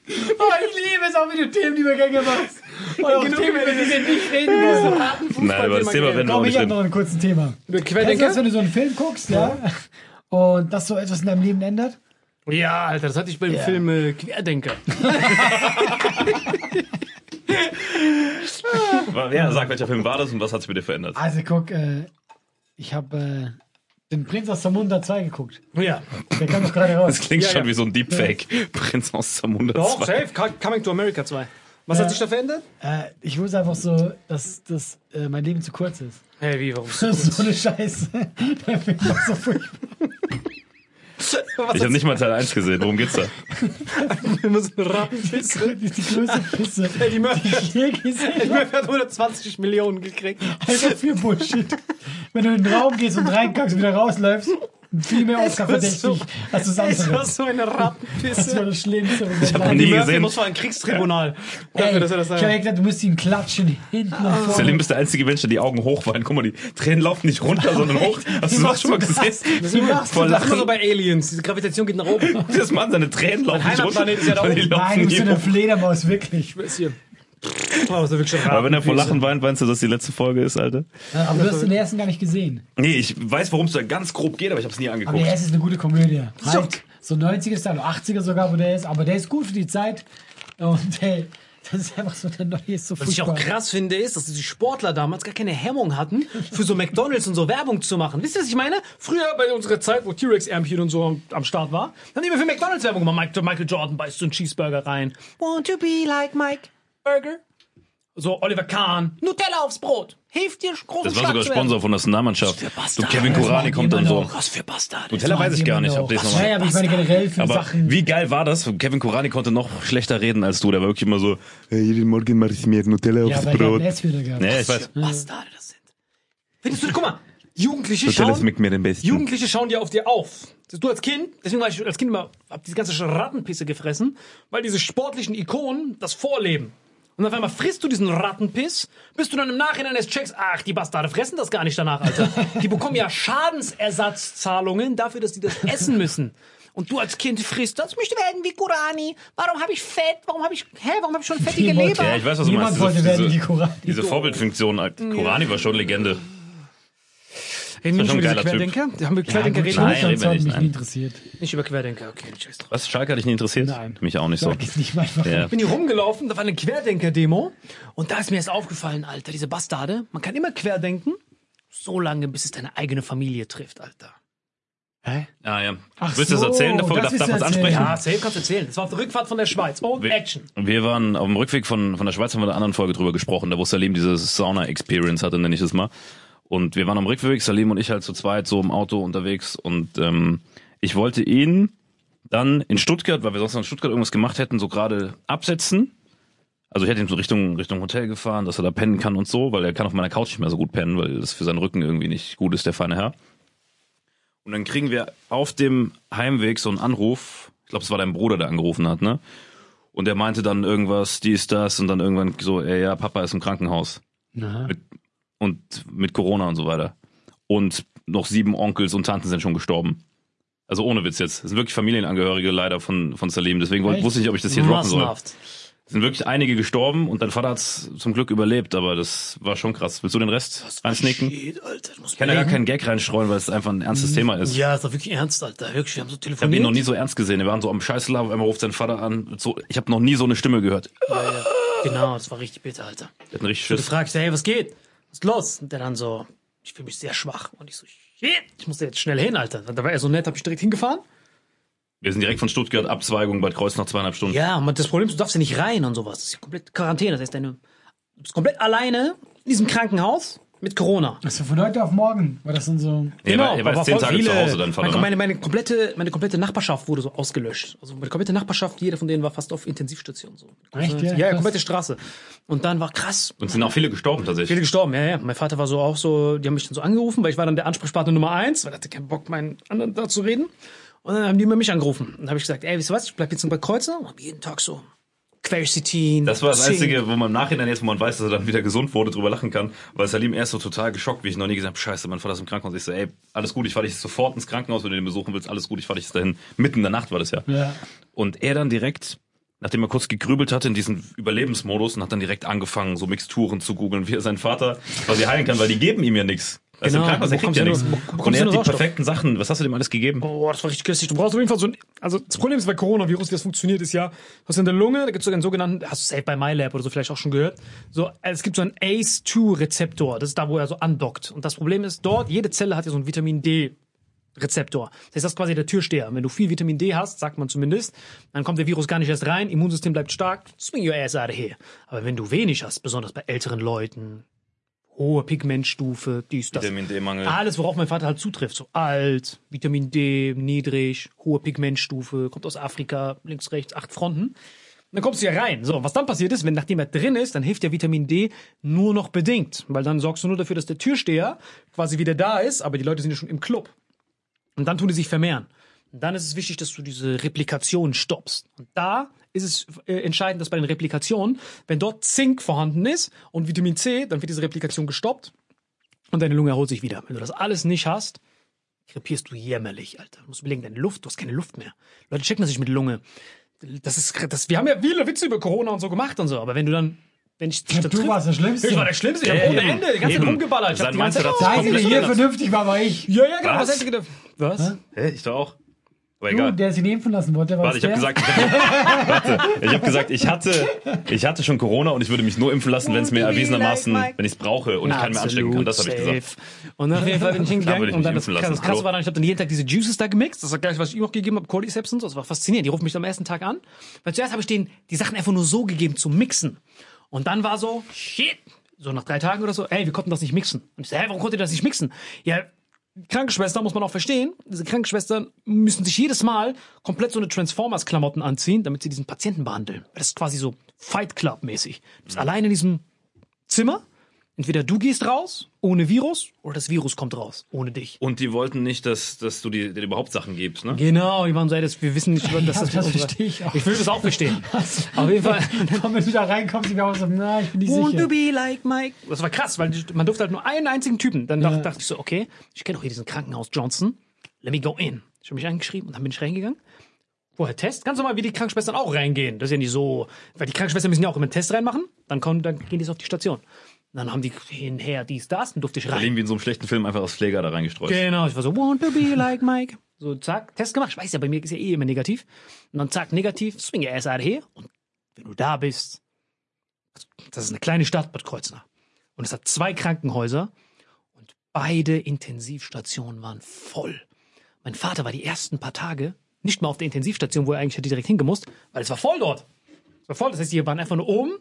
Oh, ich liebe es auch, wie du Themenübergänge machst. Und auch Genug Themen, über die wir nicht reden wollen. Nein, aber das Thema werden wir Komm, ich habe noch ein kurzes Thema. Kennst du das, wenn du so einen Film guckst, ja? Und das so etwas in deinem Leben ändert? Ja, Alter, das hatte ich beim Ja. Film äh, Querdenker. [LAUGHS] Ja, sag, welcher Film war das und was hat's mit dir verändert? Also guck, äh, ich habe äh, den Prinz aus Zamunda 2 geguckt. Ja. Der kam doch gerade raus. Das klingt Ja, schon ja. wie so ein Deepfake. Prinz aus Zamunda Doch, 2. safe. Co- Coming to America 2. Was hat sich da verändert? Äh, ich wusste einfach so, dass, dass äh, mein Leben zu kurz ist. Hey, wie, warum? Das [LAUGHS] ist so eine Scheiße. [LAUGHS] Der Film war so furchtbar. Ich habe nicht mal Teil 1 gesehen. Worum geht's da? [LAUGHS] immer so eine Rattenpisse. Die, die größte Pisse, Die Murphy die je gesehen. Murphy hat 120 Millionen gekriegt. Einfach für Bullshit. Wenn du in den Raum gehst und reinkackst und wieder rausläufst, viel mehr [LAUGHS] Oscar war verdächtig so- als das Es war so eine Das war Rattenpisse. das Schlimmste. Ich hab hab noch nie Die Murphy gesehen. muss vor ein Kriegstribunal. Dafür, dass er das ich sagt. habe gedacht, du musst ihn klatschen, hinten und vorne. Salim ist der einzige Mensch, der die Augen hochweint. Guck mal, die Tränen laufen nicht runter, sondern hoch. [LAUGHS] Hast du das schon mal gesehen? Wie machst Vor du Das so Lachen. bei Aliens. Diese Gravitation geht nach oben. [LAUGHS] Das Mann, seine Tränen laufen nicht runter. Heimatplanet ist ja da sondern die oben. laufen Nein, du bist eine. Fledermaus, wirklich. hier. [LAUGHS] Aber wenn er vor. Lachen weint, meinst du, dass die letzte Folge ist, Alter? Aber du hast den ersten gar nicht gesehen. Nee, ich weiß, worum es da ganz grob geht, aber ich habe es nie Aber angeguckt. der erste ist eine gute Komödie. So. Halt, so 90er Style, 80er sogar, wo der ist. Aber der ist gut für die Zeit. Und hey, das ist einfach so, der neue ist so Was ich auch krass finde, ist, dass die Sportler damals gar keine Hemmung hatten, für so McDonalds und so Werbung zu machen. Wisst ihr, was ich meine? Früher bei unserer Zeit, wo T-Rex-Ärmchen und so am Start war, haben die immer für McDonalds Werbung gemacht. Michael Jordan beißt so einen Cheeseburger rein. Want to be like Mike Burger? So, Oliver Kahn. Nutella aufs Brot. Hilft dir, großen Das war sogar. Sponsor von der Nationalmannschaft. So Bastarde. Kevin macht kommt dann so. Was für Bastarde. Nutella weiß ich gar nicht, ob das das noch. Ja, aber ich meine generell für Aber Sachen. wie geil war das? Kevin Kurani konnte noch schlechter reden als du. Der war wirklich immer so, hey, jeden Morgen mache ich mir Nutella aufs Brot. Nee, ich weiß. Bastarde das sind. Findest du, guck mal, Jugendliche Nutella schauen, schmeckt mir den besten. Jugendliche schauen dir auf dir auf. Du als Kind, deswegen war ich als Kind immer, hab diese ganze Rattenpisse gefressen, weil diese sportlichen Ikonen das vorleben. Und auf einmal frisst du diesen Rattenpiss, bis du dann im Nachhinein erst checkst, ach, die Bastarde fressen das gar nicht danach, Alter. Die bekommen ja Schadensersatzzahlungen dafür, dass die das essen müssen. Und du als Kind frisst das, ich möchte werden wie Kurani. Warum habe ich Fett? Warum habe ich, hä, warum habe ich schon fettige Leber? Ja, ich weiß, was du Niemand meinst. wollte Diese- werden diese- wie Kurani. Diese Vorbildfunktion, Kurani war schon Legende. Reden wir nicht über Typ. Querdenker? Da haben wir Ja, Querdenker gut, reden Nein, reden so wir hat nicht, mich nein. nie interessiert. nicht über Querdenker. Okay, scheiß drauf. Was? Schalke hat dich nie interessiert? Nein. Mich auch nicht so. Sag jetzt nicht mal. Ja. bin hier rumgelaufen, da war eine Querdenker-Demo und da ist mir erst aufgefallen, Alter, diese Bastarde, man kann immer querdenken, so lange, bis es deine eigene Familie trifft, Alter. Hä? Ah, ja. Ach Willst du das so, erzählen? Darf, das darf, darf du man es erzählen. ansprechen? Ja, safe kannst du erzählen. Das war auf der Rückfahrt von der Schweiz. Und Wir- Action. Wir waren auf dem Rückweg von, von der Schweiz, haben wir in einer anderen Folge drüber gesprochen, da wo Salim diese Sauna-Experience hatte, nenne ich es mal. Und wir waren am Rückweg, Salim und ich halt zu zweit so im Auto unterwegs und ähm, ich wollte ihn dann in Stuttgart, weil wir sonst noch in Stuttgart irgendwas gemacht hätten, so gerade absetzen. Also ich hätte ihn so Richtung, Richtung Hotel gefahren, dass er da pennen kann und so, weil er kann auf meiner Couch nicht mehr so gut pennen, weil das für seinen Rücken irgendwie nicht gut ist, der feine Herr. Und dann kriegen wir auf dem Heimweg so einen Anruf, ich glaube, es war dein Bruder, der angerufen hat, ne? Und der meinte dann irgendwas, dies, das und dann irgendwann so, ey, ja, Papa ist im Krankenhaus. Na. Mit, und mit Corona und so weiter. Und noch sieben Onkels und Tanten sind schon gestorben. Also ohne Witz jetzt. Das sind wirklich Familienangehörige leider von, von Salim. Deswegen Echt? wusste ich nicht, ob ich das hier droppen soll. Es sind wirklich einige gestorben und dein Vater hat's zum Glück überlebt, aber das war schon krass. Willst du den Rest einsnicken? Ich Shit, Alter, kann ja gar keinen Gag reinstreuen, weil es einfach ein ernstes Thema ist. Ja, ist doch wirklich ernst, Alter. Wirklich, wir haben so Ich habe telefoniert. ihn noch nie so ernst gesehen. Wir waren so am Scheißlauf, einmal ruft sein Vater an. So, ich habe noch nie so eine Stimme gehört. Genau, das war richtig bitter, Alter. Der hat einen richtig Du Schiss. fragst, hey, was geht? Was ist los? Und der dann so, ich fühle mich sehr schwach. Und ich so, shit, ich musste jetzt schnell hin, Alter. Da war er so nett, hab ich direkt hingefahren. Wir sind direkt von Stuttgart, Abzweigung, Bad Kreuz nach zweieinhalb Stunden. Ja, und das Problem ist, du darfst ja nicht rein und sowas. Das ist ja komplett Quarantäne. Das heißt, deine, du bist komplett alleine in diesem Krankenhaus mit Corona. Also von heute auf morgen war das dann so. Nee, er war, er war zehn Tage viele- zu Hause, dein Vater, meine, ne? meine, meine, komplette, meine komplette Nachbarschaft wurde so ausgelöscht. Also meine komplette Nachbarschaft, jeder von denen war fast auf Intensivstation. So. Echt, ja? Ja, ja, komplette Straße. Und dann war krass. Und sind auch viele gestorben tatsächlich. Viele gestorben, ja, ja. Mein Vater war so auch so, die haben mich dann so angerufen, weil ich war dann der Ansprechpartner Nummer eins, weil er hatte keinen Bock, meinen anderen da zu reden. Und dann haben die immer mich angerufen. Und dann habe ich gesagt, ey, weißt du was, ich bleib jetzt Bad Kreuzer und hab jeden Tag so Quercetin. Das war das Zink. Einzige, wo man im Nachhinein jetzt, wo man weiß, dass er dann wieder gesund wurde, drüber lachen kann, weil Salim erst so total geschockt, wie ich noch nie gesagt habe, scheiße, mein Vater ist im Krankenhaus. Ich so, ey, alles gut, ich fahr dich sofort ins Krankenhaus, wenn du den besuchen willst, alles gut, ich fahr dich dahin. Mitten in der Nacht war das ja. Ja. Und er dann direkt, nachdem er kurz gegrübelt hatte in diesen Überlebensmodus und hat dann direkt angefangen, so Mixturen zu googeln, wie er seinen Vater quasi heilen kann, weil die geben ihm ja nichts. Also im Genau, Krankenhaus, kriegt ja nichts. Und er hat die Sauerstoff. perfekten Sachen, was hast du dem alles gegeben? Oh, das war richtig köstlich. Du brauchst auf jeden Fall so ein, also das Problem ist bei Coronavirus, wie das funktioniert, ist ja, du hast in der Lunge, da gibt es sogar einen sogenannten, hast du safe bei MyLab oder so vielleicht auch schon gehört, so, es gibt so einen ACE2-Rezeptor, das ist da, wo er so andockt. Und das Problem ist dort, jede Zelle hat ja so ein Vitamin D Rezeptor. Das heißt, das ist quasi der Türsteher. Wenn du viel Vitamin D hast, sagt man zumindest, dann kommt der Virus gar nicht erst rein, Immunsystem bleibt stark, swing your ass out of here. Aber wenn du wenig hast, besonders bei älteren Leuten, hohe Pigmentstufe, dies, das. Vitamin D-Mangel. Alles, worauf mein Vater halt zutrifft. So alt, Vitamin D, niedrig, hohe Pigmentstufe, kommt aus Afrika, links, rechts, acht Fronten. Und dann kommst du hier rein. So, was dann passiert ist, wenn nachdem er drin ist, dann hilft der Vitamin D nur noch bedingt. Weil dann sorgst du nur dafür, dass der Türsteher quasi wieder da ist, aber die Leute sind ja schon im Club. Und dann tun die sich vermehren. Und dann ist es wichtig, dass du diese Replikation stoppst. Und da ist es äh, entscheidend, dass bei den Replikationen, wenn dort Zink vorhanden ist und Vitamin C, dann wird diese Replikation gestoppt und deine Lunge erholt sich wieder. Wenn du das alles nicht hast, krepierst du jämmerlich, Alter. Du musst überlegen, deine Luft, du hast keine Luft mehr. Leute checken das nicht mit Lunge. Das ist, das, wir haben ja viele Witze über Corona und so gemacht und so, aber wenn du dann, wenn ich dich da Du triff- warst der Schlimmste. Ich war der Schlimmste, ich hab Ja, ohne eben. Ende, die ganze Zeit rumgeballert. Ich hab die ganze Zeit, das Einzige, der hier vernünftig war, war ich. ja, ja, genau, Was? was hättest du gedacht? Was? Hä, ich doch auch. Aber Du, egal. der sich impfen lassen wollte, war Warte, ich das habe gesagt, [LAUGHS] ich hab, warte, ich habe gesagt, ich hatte, ich hatte schon Corona und ich würde mich nur impfen lassen, wenn es mir erwiesenermaßen, wenn ich es brauche und ich keinen mehr anstecken kann. Das habe ich gesagt. Und dann auf jeden Fall bin ich [LAUGHS] hingegangen ich und dann das, lassen, das Krasse war dann, ich habe dann jeden Tag diese Juices da gemixt. Das war gleich, was ich ihm auch gegeben habe, Cordyceps und so. Das war faszinierend. Die rufen mich am ersten Tag an. Weil zuerst habe ich denen die Sachen einfach nur so gegeben zum Mixen. Und dann war so, shit, so nach drei Tagen oder so, ey, wir konnten das nicht mixen. Und ich so, hä, warum konntet ihr das nicht mixen? Ja, Krankenschwester muss man auch verstehen. Diese Krankenschwestern müssen sich jedes Mal komplett so eine Transformers-Klamotten anziehen, damit sie diesen Patienten behandeln. Das ist quasi so Fight Club-mäßig. Du bist allein in diesem Zimmer. Entweder du gehst raus ohne Virus oder das Virus kommt raus ohne dich. Und die wollten nicht, dass, dass du dir, dir überhaupt Sachen gibst, ne? Genau, die waren so, ey, das, wir wissen nicht, dass das, das verstehe ich auch. Ich will das auch verstehen. [LAUGHS] Auf jeden Fall. [LAUGHS] Komm, wenn du da reinkommst, ich auch so, na, ich bin nicht Want to sicher. be like Mike. Das war krass, weil man durfte halt nur einen einzigen Typen. Dann dachte, dachte ich so, okay, ich kenne doch hier diesen Krankenhaus Johnson. Let me go in. Ich habe mich eingeschrieben und dann bin ich reingegangen. Vorher Test, ganz normal, wie die Krankenschwestern auch reingehen. Das ist ja nicht so, weil die Krankenschwestern müssen ja auch immer einen Test reinmachen. Dann kommen, dann gehen die so auf die Station. Und dann haben die hinher dies, das, dann durfte ich rein. Irgendwie in so einem schlechten Film einfach als Pfleger da reingestreut. Genau, ich war so, want to be like Mike. So, zack, Test gemacht. Ich weiß ja, bei mir ist ja eh immer negativ. Und dann zack, negativ, swing your ass out of here. Und wenn du da bist, das ist eine kleine Stadt, Bad Kreuznach. Und es hat zwei Krankenhäuser und beide Intensivstationen waren voll. Mein Vater war die ersten paar Tage nicht mal auf der Intensivstation, wo er eigentlich hätte direkt hingemusst, weil es war voll dort. Es war voll, das heißt, die waren einfach nur oben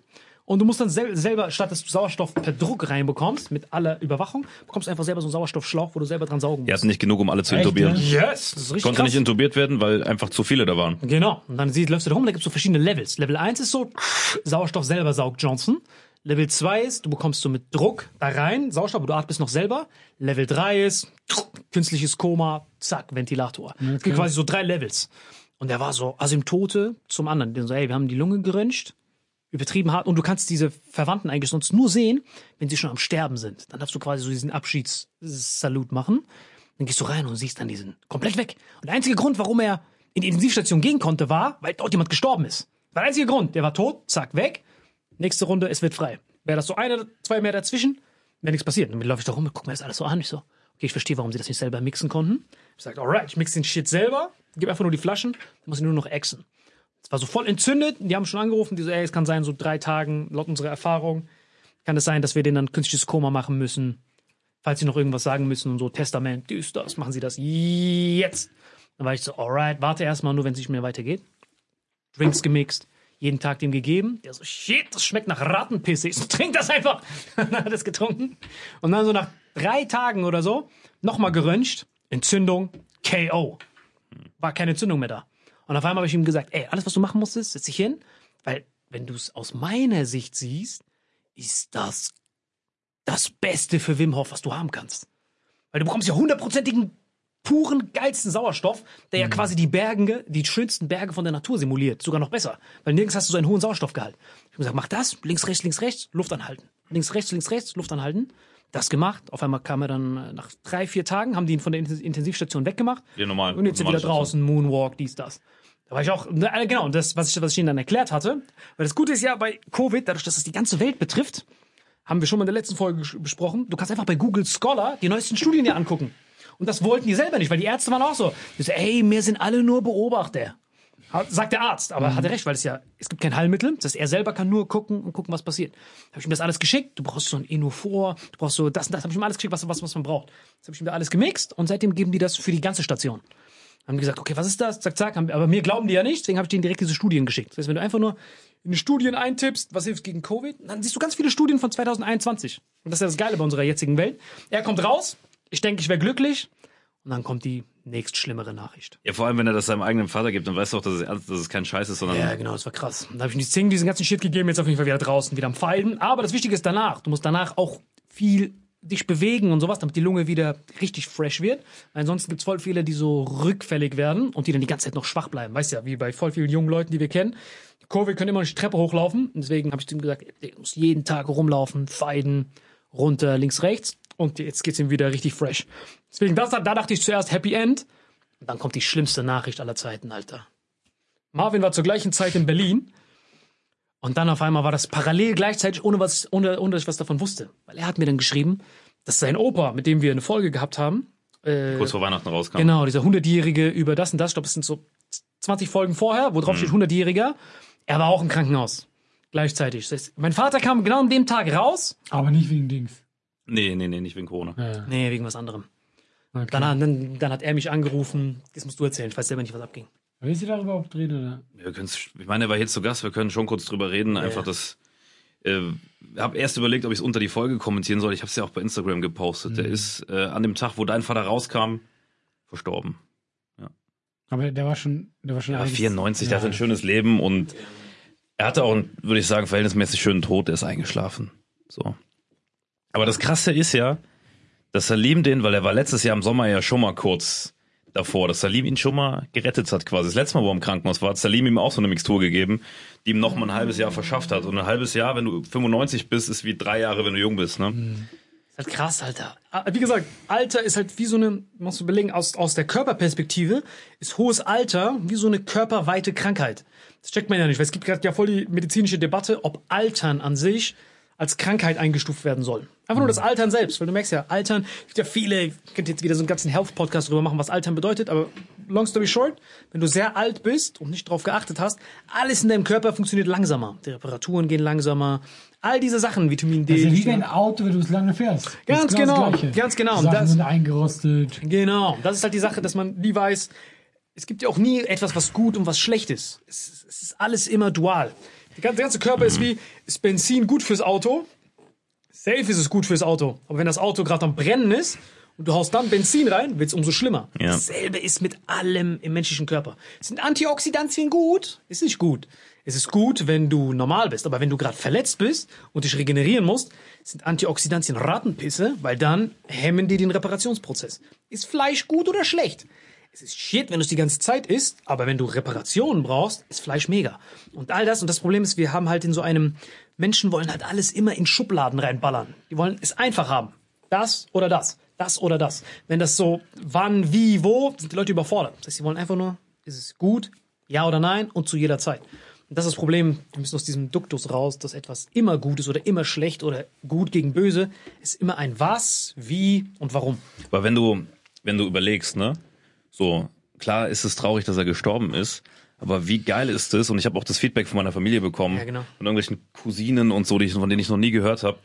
und du musst dann sel selber, statt dass du Sauerstoff per Druck reinbekommst, mit aller Überwachung, bekommst du einfach selber so einen Sauerstoffschlauch, wo du selber dran saugen musst. hatten nicht genug, um alle zu Echt, intubieren. ja? Yes, das ist richtig Konnte krass. nicht intubiert werden, weil einfach zu viele da waren. Genau. Und dann siehst, läufst du da rum, da gibt es so verschiedene Levels. Level 1 ist so, Sauerstoff selber saugt Johnson. Level 2 ist, du bekommst so mit Druck da rein, Sauerstoff, du atmest noch selber. Level 3 ist, künstliches Koma, zack, Ventilator. Es gibt quasi so drei Levels. Und der war so Asymptote zum anderen. Der so, ey, wir haben die Lunge geröntgt, übertrieben hart. Und du kannst diese Verwandten eigentlich sonst nur sehen, wenn sie schon am Sterben sind. Dann darfst du quasi so diesen Abschiedssalut machen. Dann gehst du rein und siehst dann diesen komplett weg. Und der einzige Grund, warum er in die Intensivstation gehen konnte, war, weil dort jemand gestorben ist. War der einzige Grund. Der war tot, zack, weg. Nächste Runde, es wird frei. Wäre das so eine, zwei mehr dazwischen, wäre nichts passiert. Und dann laufe ich da rum und gucke mir das alles so an. Ich so, okay, ich verstehe, warum sie das nicht selber mixen konnten. Ich sage, alright, ich mix den Shit selber, gebe einfach nur die Flaschen, dann muss ich nur noch exen. War so voll entzündet. Die haben schon angerufen, die so, ey, es kann sein, so drei Tagen, laut unserer Erfahrung, kann es sein, dass wir denen dann künstliches Koma machen müssen. Falls sie noch irgendwas sagen müssen und so, Testament, dies, das, machen sie das jetzt. Dann war ich so, alright, warte erstmal nur, wenn es nicht mehr weitergeht. Drinks gemixt, jeden Tag dem gegeben. Der so, shit, das schmeckt nach Rattenpisse. Ich so, trink das einfach. [LAUGHS] dann hat er es getrunken. Und dann so nach drei Tagen oder so, nochmal geröntgt, Entzündung, KO. War keine Entzündung mehr da. Und auf einmal habe ich ihm gesagt, ey, alles, was du machen musstest, setz dich hin. Weil, wenn du es aus meiner Sicht siehst, ist das das Beste für Wim Hof, was du haben kannst. Weil du bekommst ja hundertprozentigen, puren, geilsten Sauerstoff, der ja quasi die Berge, die schönsten Berge von der Natur simuliert. Sogar noch besser. Weil nirgends hast du so einen hohen Sauerstoffgehalt. Ich habe gesagt, mach das, links, rechts, links, rechts, Luft anhalten. Links, rechts, links, rechts, Luft anhalten. Das gemacht. Auf einmal kam er dann äh, nach drei, vier Tagen, haben die ihn von der Inten- Intensivstation weggemacht. Ja, normal. Und jetzt sind wieder draußen, Moonwalk, dies, das. Da war ich auch, äh, genau, und das, was ich, was ich Ihnen dann erklärt hatte. Weil das Gute ist ja bei Covid, dadurch, dass es die ganze Welt betrifft, haben wir schon mal in der letzten Folge besprochen, du kannst einfach bei Google Scholar die neuesten Studien dir angucken. Und das wollten die selber nicht, weil die Ärzte waren auch so. Die so, ey, wir sind alle nur Beobachter. Sagt der Arzt, aber hat er recht, weil es ja, es gibt kein Heilmittel. Das heißt, er selber kann nur gucken und gucken, was passiert. Habe ich ihm das alles geschickt. Du brauchst so ein Enophor, du brauchst so das und das. Habe ich ihm alles geschickt, was, was, was man braucht. Das habe ich ihm da alles gemixt und seitdem geben die das für die ganze Station. Haben die gesagt, okay, was ist das? Zack, zack. Haben, aber mir glauben die ja nicht, deswegen habe ich denen direkt diese Studien geschickt. Das heißt, wenn du einfach nur in die Studien eintippst, was hilft gegen Covid, dann siehst du ganz viele Studien von 2021. Und das ist ja das Geile bei unserer jetzigen Welt. Er kommt raus, ich denke, ich wäre glücklich. Und dann kommt die nächst schlimmere Nachricht. Ja, vor allem, wenn er das seinem eigenen Vater gibt, dann weißt du auch, dass es, dass es kein Scheiß ist, sondern Ja, genau, das war krass. Dann habe ich ihm die Zing diesen ganzen Shit gegeben, jetzt auf jeden Fall wieder draußen, wieder am Feilen. Aber das Wichtige ist danach. Du musst danach auch viel dich bewegen und sowas, damit die Lunge wieder richtig fresh wird. Ansonsten gibt's voll viele, die so rückfällig werden und die dann die ganze Zeit noch schwach bleiben. Weißt ja, wie bei voll vielen jungen Leuten, die wir kennen. Die Covid können immer noch die Treppe hochlaufen. Deswegen habe ich ihm gesagt, du musst jeden Tag rumlaufen, feiden, runter, links, rechts. Und jetzt geht's ihm wieder richtig fresh. Deswegen, das, da dachte ich zuerst Happy End. Und dann kommt die schlimmste Nachricht aller Zeiten, Alter. Marvin war zur gleichen Zeit in Berlin. Und dann auf einmal war das parallel gleichzeitig, ohne, was, ohne, ohne dass ich was davon wusste. Weil er hat mir dann geschrieben, dass sein Opa, mit dem wir eine Folge gehabt haben, äh, kurz vor Weihnachten rauskam. genau, dieser 100-Jährige über das und das, ich glaube, es sind so 20 Folgen vorher, wo drauf steht 100-Jähriger, er war auch im Krankenhaus. Gleichzeitig. Das heißt, mein Vater kam genau an dem Tag raus. Aber nicht wegen Dings. Nee, nee, nee, nicht wegen Corona. Ja, Nee, wegen was anderem. okay. Dann, hat- dann, dann hat er mich angerufen. Das musst du erzählen. Ich weiß selber nicht, was abging. Willst du darüber überhaupt reden, oder? Wir ich meine, er war hier zu Gast, wir können schon kurz drüber reden. Einfach das. Äh, habe erst überlegt, ob ich es unter die Folge kommentieren soll. Ich habe es ja auch bei Instagram gepostet. Der ist äh, an dem Tag, wo dein Vater rauskam, verstorben. Aber der war schon, der war schon Er war einiges- 94, der Ja. hatte ein schönes Leben und er hatte auch, einen, würde ich sagen, verhältnismäßig schönen Tod. Der ist eingeschlafen. So. Aber das Krasse ist ja, dass Salim den, weil er war letztes Jahr im Sommer ja schon mal kurz davor, dass Salim ihn schon mal gerettet hat quasi. Das letzte Mal, wo er im Krankenhaus war, hat Salim ihm auch so eine Mixtur gegeben, die ihm noch mal ein halbes Jahr verschafft hat. Und ein halbes Jahr, wenn du 95 bist, ist wie drei Jahre, wenn du jung bist. Ne? ist halt krass, Alter. Ah, Wie gesagt, Alter ist halt wie so eine, musst du überlegen, aus, aus der Körperperspektive ist hohes Alter wie so eine körperweite Krankheit. Das checkt man ja nicht, weil es gibt gerade ja voll die medizinische Debatte, ob Altern an sich als Krankheit eingestuft werden soll. Einfach nur das Altern selbst, weil du merkst ja, Altern, gibt ja viele, ich könnte jetzt wieder so einen ganzen Health-Podcast drüber machen, was Altern bedeutet, aber long story short, wenn du sehr alt bist und nicht drauf geachtet hast, alles in deinem Körper funktioniert langsamer. Die Reparaturen gehen langsamer. All diese Sachen, Vitamin D. Das ist ja wie ein Auto, wenn du es lange fährst. Ganz ist genau, das Gleiche. ganz genau. Sachen Das- sind eingerostet. Genau, das ist halt die Sache, dass man nie weiß, es gibt ja auch nie etwas, was gut und was schlecht ist. Es, ist- es ist alles immer dual. Der ganze, Körper ist wie, ist Benzin gut fürs Auto? Safe ist es gut fürs Auto. Aber wenn das Auto gerade am Brennen ist und du haust dann Benzin rein, wird's umso schlimmer. Ja. Dasselbe ist mit allem im menschlichen Körper. Sind Antioxidantien gut? Ist nicht gut. Es ist gut, wenn du normal bist, aber wenn du gerade verletzt bist und dich regenerieren musst, sind Antioxidantien Rattenpisse, weil dann hemmen die den Reparationsprozess. Ist Fleisch gut oder schlecht? Es ist shit, wenn du es die ganze Zeit isst, aber wenn du Reparationen brauchst, ist Fleisch mega. Und all das, und das Problem ist, wir haben halt in so einem, Menschen wollen halt alles immer in Schubladen reinballern. Die wollen es einfach haben. Das oder das. Das oder das. Wenn das so wann, wie, wo, sind die Leute überfordert. Das heißt, sie wollen einfach nur, ist es gut, ja oder nein und zu jeder Zeit. Und das ist das Problem, wir müssen aus diesem Duktus raus, dass etwas immer gut ist oder immer schlecht oder gut gegen böse, ist immer ein was, wie und warum. Aber wenn du, wenn du überlegst, ne, so, klar ist es traurig, dass er gestorben ist, aber wie geil ist es, und ich habe auch das Feedback von meiner Familie bekommen, Ja, genau. von irgendwelchen Cousinen und so, die ich, von denen ich noch nie gehört habe,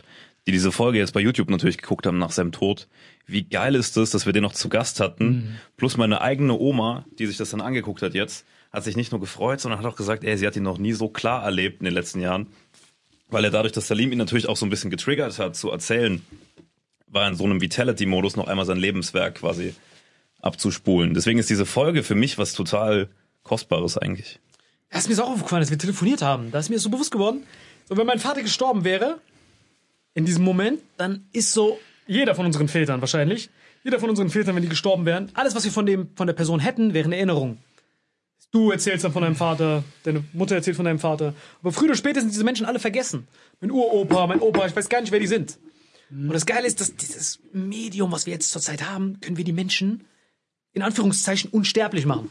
die diese Folge jetzt bei YouTube natürlich geguckt haben nach seinem Tod. Wie geil ist es, dass wir den noch zu Gast hatten, Mhm. plus meine eigene Oma, die sich das dann angeguckt hat jetzt, hat sich nicht nur gefreut, sondern hat auch gesagt, ey, sie hat ihn noch nie so klar erlebt in den letzten Jahren, weil er dadurch, dass Salim ihn natürlich auch so ein bisschen getriggert hat zu erzählen, war in so einem Vitality-Modus noch einmal sein Lebenswerk quasi abzuspulen. Deswegen ist diese Folge für mich was total Kostbares eigentlich. Das ist mir so auch aufgefallen, dass wir telefoniert haben. Da ist mir so bewusst geworden, so wenn mein Vater gestorben wäre, in diesem Moment, dann ist so jeder von unseren Vätern wahrscheinlich, jeder von unseren Vätern, wenn die gestorben wären, alles, was wir von dem, von der Person hätten, wäre eine Erinnerung. Du erzählst dann von deinem Vater, deine Mutter erzählt von deinem Vater. Aber früher oder später sind diese Menschen alle vergessen. Mein Uropa, mein Opa, ich weiß gar nicht, wer die sind. Und das Geile ist, dass dieses Medium, was wir jetzt zurzeit haben, können wir die Menschen in Anführungszeichen unsterblich machen.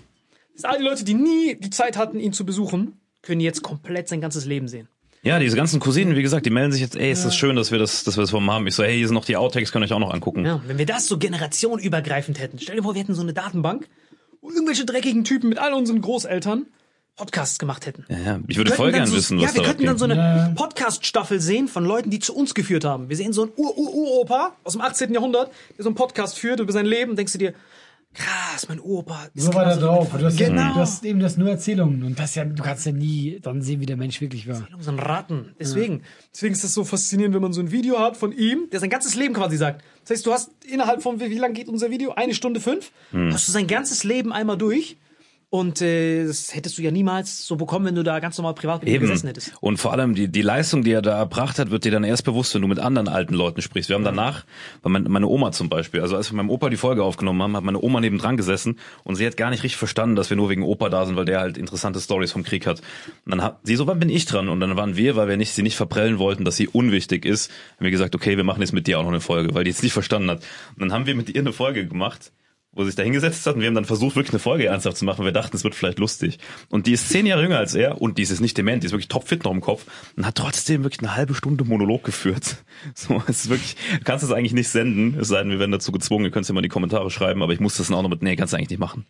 Das sind all die Leute, die nie die Zeit hatten, ihn zu besuchen, können jetzt komplett sein ganzes Leben sehen. Ja, diese ganzen Cousinen, wie gesagt, die melden sich jetzt, ey, ist das schön, dass wir das, dass wir das vom haben. Ich so, hey, hier sind noch die Outtakes, könnt ihr euch auch noch angucken. Ja, wenn wir das so generationenübergreifend hätten, stell dir vor, wir hätten so eine Datenbank, wo irgendwelche dreckigen Typen mit all unseren Großeltern Podcasts gemacht hätten. Ja, ja. Ich würde Wir voll gern so, wissen, Ja, was wir da könnten dann so eine Ja. Podcast-Staffel sehen von Leuten, die zu uns geführt haben. Wir sehen so einen Ur-Ur-Uropa aus dem 18. Jahrhundert, der so einen Podcast führt über sein Leben. Denkst du dir, krass, mein ist So war da drauf. Du hast, Genau. du hast eben das nur Erzählungen. Und das ja, du kannst ja nie dann sehen, wie der Mensch wirklich war. so ein Ratten. Deswegen, deswegen ist das so faszinierend, wenn man so ein Video hat von ihm, der sein ganzes Leben quasi sagt. Das heißt, du hast innerhalb von, wie, wie lang geht unser Video? Eine Stunde fünf? Hast du sein ganzes Leben einmal durch? Und äh, das hättest du ja niemals so bekommen, wenn du da ganz normal privat mit ihm gesessen hättest. Und vor allem die, die Leistung, die er da erbracht hat, wird dir dann erst bewusst, wenn du mit anderen alten Leuten sprichst. Wir haben danach, bei mein, meine Oma zum Beispiel, also als wir mit meinem Opa die Folge aufgenommen haben, hat meine Oma nebendran gesessen und sie hat gar nicht richtig verstanden, dass wir nur wegen Opa da sind, weil der halt interessante Stories vom Krieg hat. Und dann hat sie so, wann bin ich dran? Und dann waren wir, weil wir nicht, sie nicht verprellen wollten, dass sie unwichtig ist, haben wir gesagt, okay, wir machen jetzt mit dir auch noch eine Folge, weil die es nicht verstanden hat. Und dann haben wir mit ihr eine Folge gemacht wo sich da hingesetzt hat und wir haben dann versucht, wirklich eine Folge ernsthaft zu machen. Wir dachten, es wird vielleicht lustig. Und die ist zehn Jahre jünger als er und die ist nicht dement, die ist wirklich topfit noch im Kopf und hat trotzdem wirklich eine halbe Stunde Monolog geführt. [LAUGHS] So, es ist wirklich, du kannst es eigentlich nicht senden, es sei denn, wir werden dazu gezwungen, ihr könnt es immer in die Kommentare schreiben, aber ich muss das dann auch noch mit, nee, kannst du eigentlich nicht machen.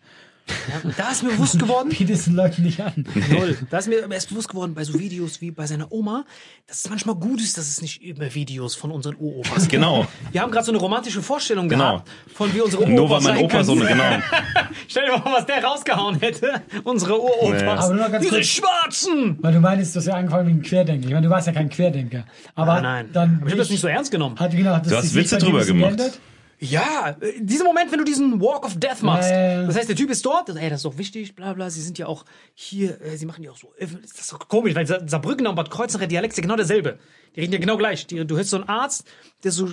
Da ist mir bewusst geworden, Biet es den Leuten nicht an. Null. Da ist mir erst bewusst geworden bei so Videos wie bei seiner Oma, dass es manchmal gut ist, dass es nicht immer Videos von unseren Uropas [LAUGHS] gibt. Genau. Wir haben gerade so eine romantische Vorstellung Genau. gehabt von wie unsere Uropas Nur weil mein sein Opa so eine, genau. [LAUGHS] Stell dir mal vor, was der rausgehauen hätte. Unsere Uropas. Nee. Aber nur ganz Diese kurz. Schwarzen! Weil du meinst, du hast ja angefangen wie ein Querdenker. Ich meine, du warst ja kein Querdenker. Aber Nein, nein. dann. Aber ich habe das nicht so ernst genommen. Hat, genau, das Du hast Witze drüber gemacht. geändert? Ja, äh, dieser Moment, wenn du diesen Walk of Death machst. Ja, ja, ja. Das heißt, der Typ ist dort, ey, das ist doch wichtig, bla bla. Sie sind ja auch hier, äh, sie machen ja auch so. äh, Das ist doch komisch, weil Sa- Saarbrücken und Bad Kreuznach, Dialekt ist ja genau derselbe. Die reden ja genau gleich. Die, du hörst so einen Arzt, der so,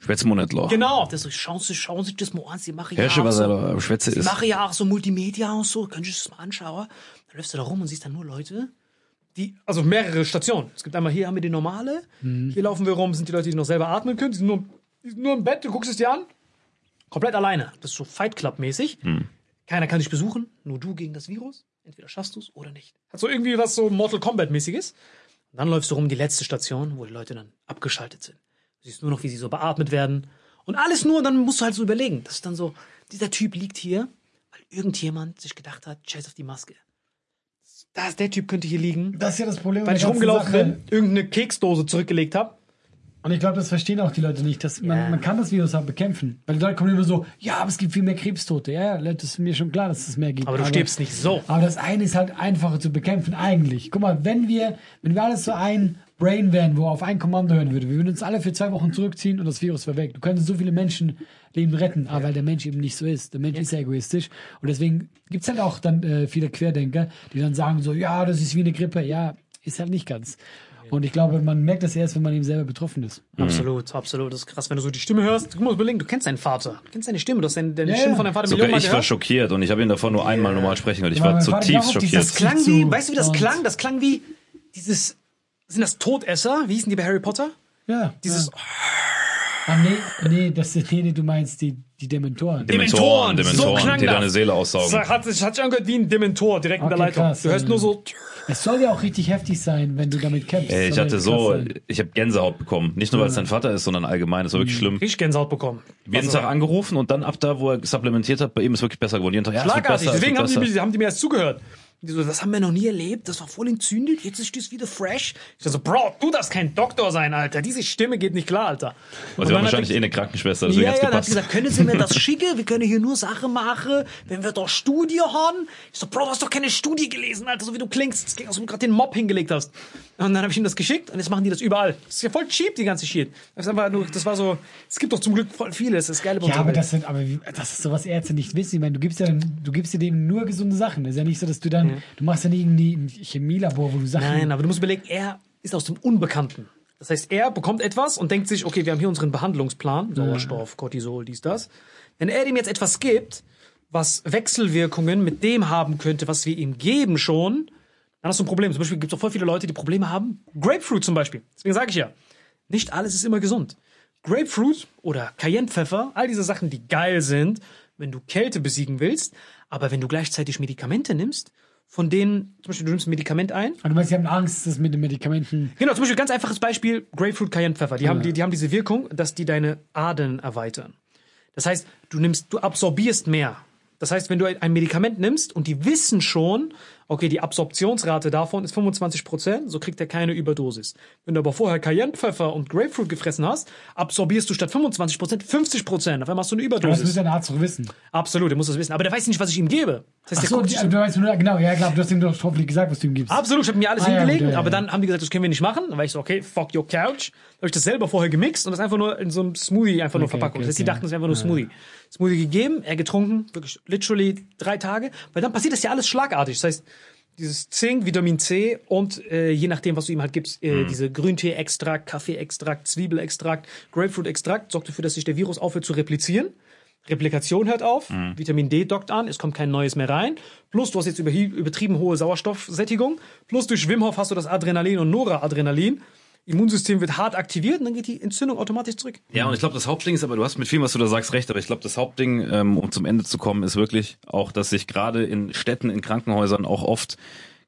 Schwätzmonatloch. genau, der so, schauen Sie, schauen Sie das mal an, Sie machen ja Herrsche, auch was so, er Schwätze Sie ist. machen ja auch so Multimedia und so, können Sie das mal anschauen? Dann läufst du da rum und siehst dann nur Leute, die, also mehrere Stationen. Es gibt einmal hier haben wir die normale, hier laufen wir rum, sind die Leute, die noch selber atmen können, die sind nur, nur im Bett, du guckst es dir an, komplett alleine. Das ist so Fight Club mäßig. Keiner kann dich besuchen, nur du gegen das Virus. Entweder schaffst du es oder nicht. Hat so irgendwie was so Mortal Kombat mäßiges. Und dann läufst du rum die letzte Station, wo die Leute dann abgeschaltet sind. Du siehst nur noch, wie sie so beatmet werden. Und alles nur, und dann musst du halt so überlegen. Das ist dann so, dieser Typ liegt hier, weil irgendjemand sich gedacht hat, scheiß auf die Maske. Da ist der Typ könnte hier liegen, Das ist ja das Problem. weil ich rumgelaufen Sache. bin, irgendeine Keksdose zurückgelegt habe. Und ich glaube, das verstehen auch die Leute nicht. Dass man, Ja. man kann das Virus auch bekämpfen. Weil die Leute kommen immer so, ja, aber es gibt viel mehr Krebstote. Ja, ja, das ist mir schon klar, dass es mehr gibt. Aber du stirbst nicht so. Aber das eine ist halt einfacher zu bekämpfen, eigentlich. Guck mal, wenn wir, wenn wir alles so ein Brain wären, wo auf ein Kommando hören würde, wir würden uns alle für zwei Wochen zurückziehen und das Virus wäre weg. Du könntest so viele Menschenleben retten, aber weil der Mensch eben nicht so ist. Der Mensch ist ja egoistisch. Und deswegen gibt's halt auch dann äh, viele Querdenker, die dann sagen so, ja, das ist wie eine Grippe. Ja, ist halt nicht ganz. Und ich glaube, man merkt das erst, wenn man eben selber betroffen ist. Absolut, absolut. Das ist krass, wenn du so die Stimme hörst. Du musst überlegen, du kennst deinen Vater. Du kennst seine Stimme. Du hast deine, deine Ja, Stimme ja. von deinem Vater Sogar ich war gehört. schockiert und ich habe ihn davor nur einmal normal sprechen gehört. Ich war zutiefst schockiert. Das klang wie, weißt du, wie das klang? Das klang wie dieses, sind das Todesser? Wie hießen die bei Harry Potter? Ja. Dieses, ja. Ah, nee, nee, das ist nee, nee, du meinst die, die Dementoren. Dementoren, Dementoren, so klang die das. deine Seele aussaugen. das hat, sich- hat sich angehört wie ein Dementor direkt in der Okay, Leitung. krass. du hörst nur so, Es soll ja auch richtig heftig sein, wenn du damit kämpfst. Ey, ich hatte ja so, sein. ich habe Gänsehaut bekommen. Nicht nur, weil es sein Vater ist, sondern allgemein. Das war wirklich schlimm. richtig Gänsehaut bekommen. Jeden Also, Tag angerufen und dann ab da, wo er supplementiert hat, bei ihm ist wirklich besser geworden. Jeden Tag, ja, es Schlagartig. besser, es Deswegen haben die, haben die mir erst zugehört. Die so, das haben wir noch nie erlebt, das war voll entzündet, jetzt ist das wieder fresh. Ich so, Bro, du darfst kein Doktor sein, Alter. Diese Stimme geht nicht klar, Alter. Und sie war wahrscheinlich eh eine Krankenschwester, deswegen ja, hat's ja, dann hat gepasst. sie gesagt, können Sie mir das schicken? Wir können hier nur Sachen machen, wenn wir doch Studie haben. Ich so, Bro, du hast doch keine Studie gelesen, Alter, so wie du klingst. Das klingt, als ob du gerade den Mob hingelegt hast. Und dann habe ich ihm das geschickt und jetzt machen die das überall. Das ist ja voll cheap, die ganze Shit. Das, ist einfach nur, das war so, es gibt doch zum Glück voll viele, das ist geil Ja, aber das sind, aber das ist so, was Ärzte nicht wissen. Ich meine, du gibst ja, du gibst ja denen nur gesunde Sachen. Das ist ja nicht so, dass du dann, du machst ja nicht irgendwie ein Chemielabor, wo du Sachen. Nein, aber du musst überlegen, er ist aus dem Unbekannten. Das heißt, er bekommt etwas und denkt sich, okay, wir haben hier unseren Behandlungsplan, Sauerstoff, Cortisol, dies, das. Wenn er dem jetzt etwas gibt, was Wechselwirkungen mit dem haben könnte, was wir ihm geben schon, dann hast du ein Problem. Zum Beispiel gibt es auch voll viele Leute, die Probleme haben. Grapefruit zum Beispiel. Deswegen sage ich ja, nicht alles ist immer gesund. Grapefruit oder Cayennepfeffer, all diese Sachen, die geil sind, wenn du Kälte besiegen willst, aber wenn du gleichzeitig Medikamente nimmst, von denen, zum Beispiel du nimmst ein Medikament ein, Aber du meinst, sie haben Angst, dass mit den Medikamenten. Genau, zum Beispiel ganz einfaches Beispiel, Grapefruit Cayennepfeffer. Die, haben, die, die haben diese Wirkung, dass die deine Adern erweitern. Das heißt, du nimmst, du absorbierst mehr. Das heißt, wenn du ein Medikament nimmst und die wissen schon, okay, die Absorptionsrate davon ist 25%, so kriegt er keine Überdosis. Wenn du aber vorher Cayennepfeffer und Grapefruit gefressen hast, absorbierst du statt 25% 50%. Auf einmal hast du eine Aber das Überdosis. müsste ein Arzt doch wissen. Absolut, der muss das wissen. Aber der weiß nicht, was ich ihm gebe. Das heißt, der Achso, guckt die, so- du weißt nur, genau, ja klar, du hast ihm doch hoffentlich gesagt, was du ihm gibst. Absolut, ich habe mir alles Ah, ja, hingelegt, gut, ja, ja, aber ja. dann haben die gesagt, das können wir nicht machen. Dann war ich so, okay, fuck your couch. Habe ich das selber vorher gemixt und das einfach nur in so einem Smoothie einfach nur Okay, Verpackung. okay, das heißt, die dachten, es wäre einfach nur Smoothie. Smoothie gegeben, er getrunken, wirklich literally drei Tage, weil dann passiert das ja alles schlagartig. Das heißt, dieses Zink, Vitamin C und äh, je nachdem, was du ihm halt gibst, äh, diese Grüntee-Extrakt, Kaffee-Extrakt, Zwiebelextrakt, Grapefruit-Extrakt, sorgt dafür, dass sich der Virus aufhört zu replizieren. Replikation hört auf, Vitamin D dockt an, es kommt kein neues mehr rein. Plus du hast jetzt übertrieben hohe Sauerstoffsättigung. Plus durch Wim Hof hast du das Adrenalin und Noradrenalin. Immunsystem wird hart aktiviert und dann geht die Entzündung automatisch zurück. Ja, und ich glaube, das Hauptding ist, aber du hast mit viel, was du da sagst, recht, aber ich glaube, das Hauptding, ähm, um zum Ende zu kommen, ist wirklich auch, dass sich gerade in Städten, in Krankenhäusern auch oft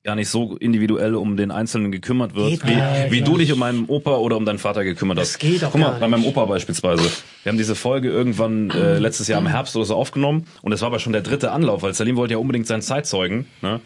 gar nicht so individuell um den Einzelnen gekümmert wird, Geht wie, nicht. wie du dich um meinen Opa oder um deinen Vater gekümmert hast. Das geht auch Guck mal, bei meinem. Opa beispielsweise. Wir haben diese Folge irgendwann äh, letztes Jahr im Herbst oder so aufgenommen und es war aber schon der dritte Anlauf, weil Salim wollte ja unbedingt seinen Zeitzeugen, ne?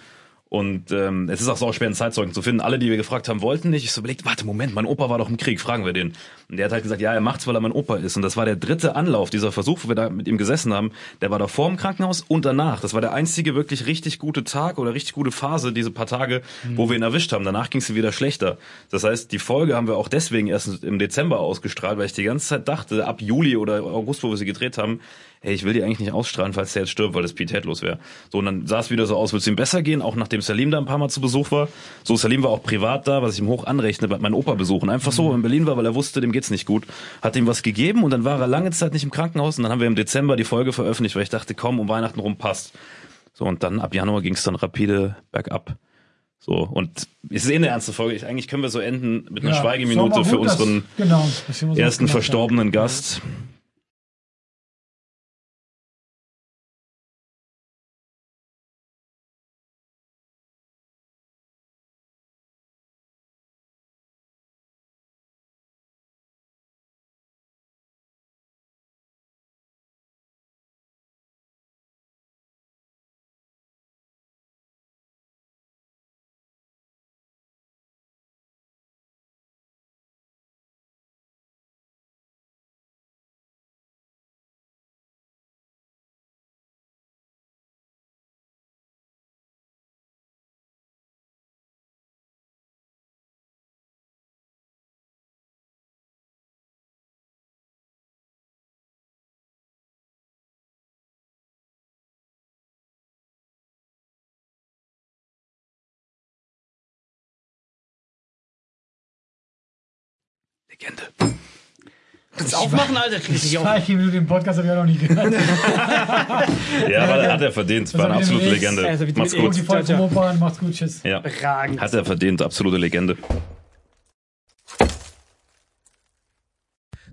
Und ähm, es ist auch so schwer, einen Zeitzeugen zu finden. Alle, die wir gefragt haben, wollten nicht. Ich so überlegt, warte, Moment, mein Opa war doch im Krieg, fragen wir den. Und der hat halt gesagt, ja, er macht's, weil er mein Opa ist. Und das war der dritte Anlauf, dieser Versuch, wo wir da mit ihm gesessen haben. Der war da vor dem Krankenhaus und danach. Das war der einzige wirklich richtig gute Tag oder richtig gute Phase, diese paar Tage, wo wir ihn erwischt haben. Danach ging's ihm wieder schlechter. Das heißt, die Folge haben wir auch deswegen erst im Dezember ausgestrahlt, weil ich die ganze Zeit dachte, ab Juli oder August, wo wir sie gedreht haben, hey, ich will die eigentlich nicht ausstrahlen, falls der jetzt stirbt, weil das pietätlos wäre. So, und dann sah es wieder so aus, würde es ihm besser gehen, auch nachdem Salim da ein paar Mal zu Besuch war. So, Salim war auch privat da, was ich ihm hoch anrechne, bei meinen Opa besuchen. Einfach so in Berlin war, weil er wusste, dem geht's nicht gut. Hat ihm was gegeben und dann war er lange Zeit nicht im Krankenhaus und dann haben wir im Dezember die Folge veröffentlicht, weil ich dachte, komm, um Weihnachten rum passt. So, und dann ab Januar ging's dann rapide bergab. So, und es ist eh eine ernste Folge. Ich, eigentlich können wir so enden mit einer Ja, Schweigeminute ist für gut, unseren dass- genau, dass was ersten verstorbenen Gast. Legende. Kannst aufmachen, Alter, krieg ich nicht auf. Zwei Minuten im Podcast habe ich auch noch nie gehört. [LAUGHS] Ja, aber hat er verdient. War eine ich absolute Legende. Also Macht's gut. Die Folge vom Opa, macht's gut, tschüss. Ja. Hat er verdient, absolute Legende.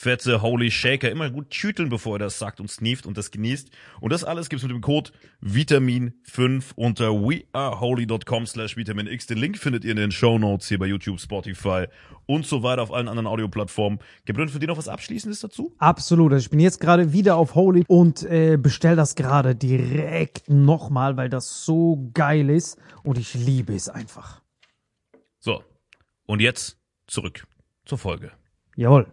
fette Holy Shaker. Immer gut schütteln, bevor er das sagt und sneeft und das genießt. Und das alles gibt's mit dem Code Vitamin5 unter weareholy.com slash Vitamin X. Den Link findet ihr in den Show Notes hier bei YouTube, Spotify und so weiter auf allen anderen Audioplattformen. Gabriel, für dich noch was Abschließendes dazu? Absolut. Also ich bin jetzt gerade wieder auf Holy und äh, bestell das gerade direkt nochmal, weil das so geil ist und ich liebe es einfach. So. Und jetzt zurück zur Folge. Jawohl.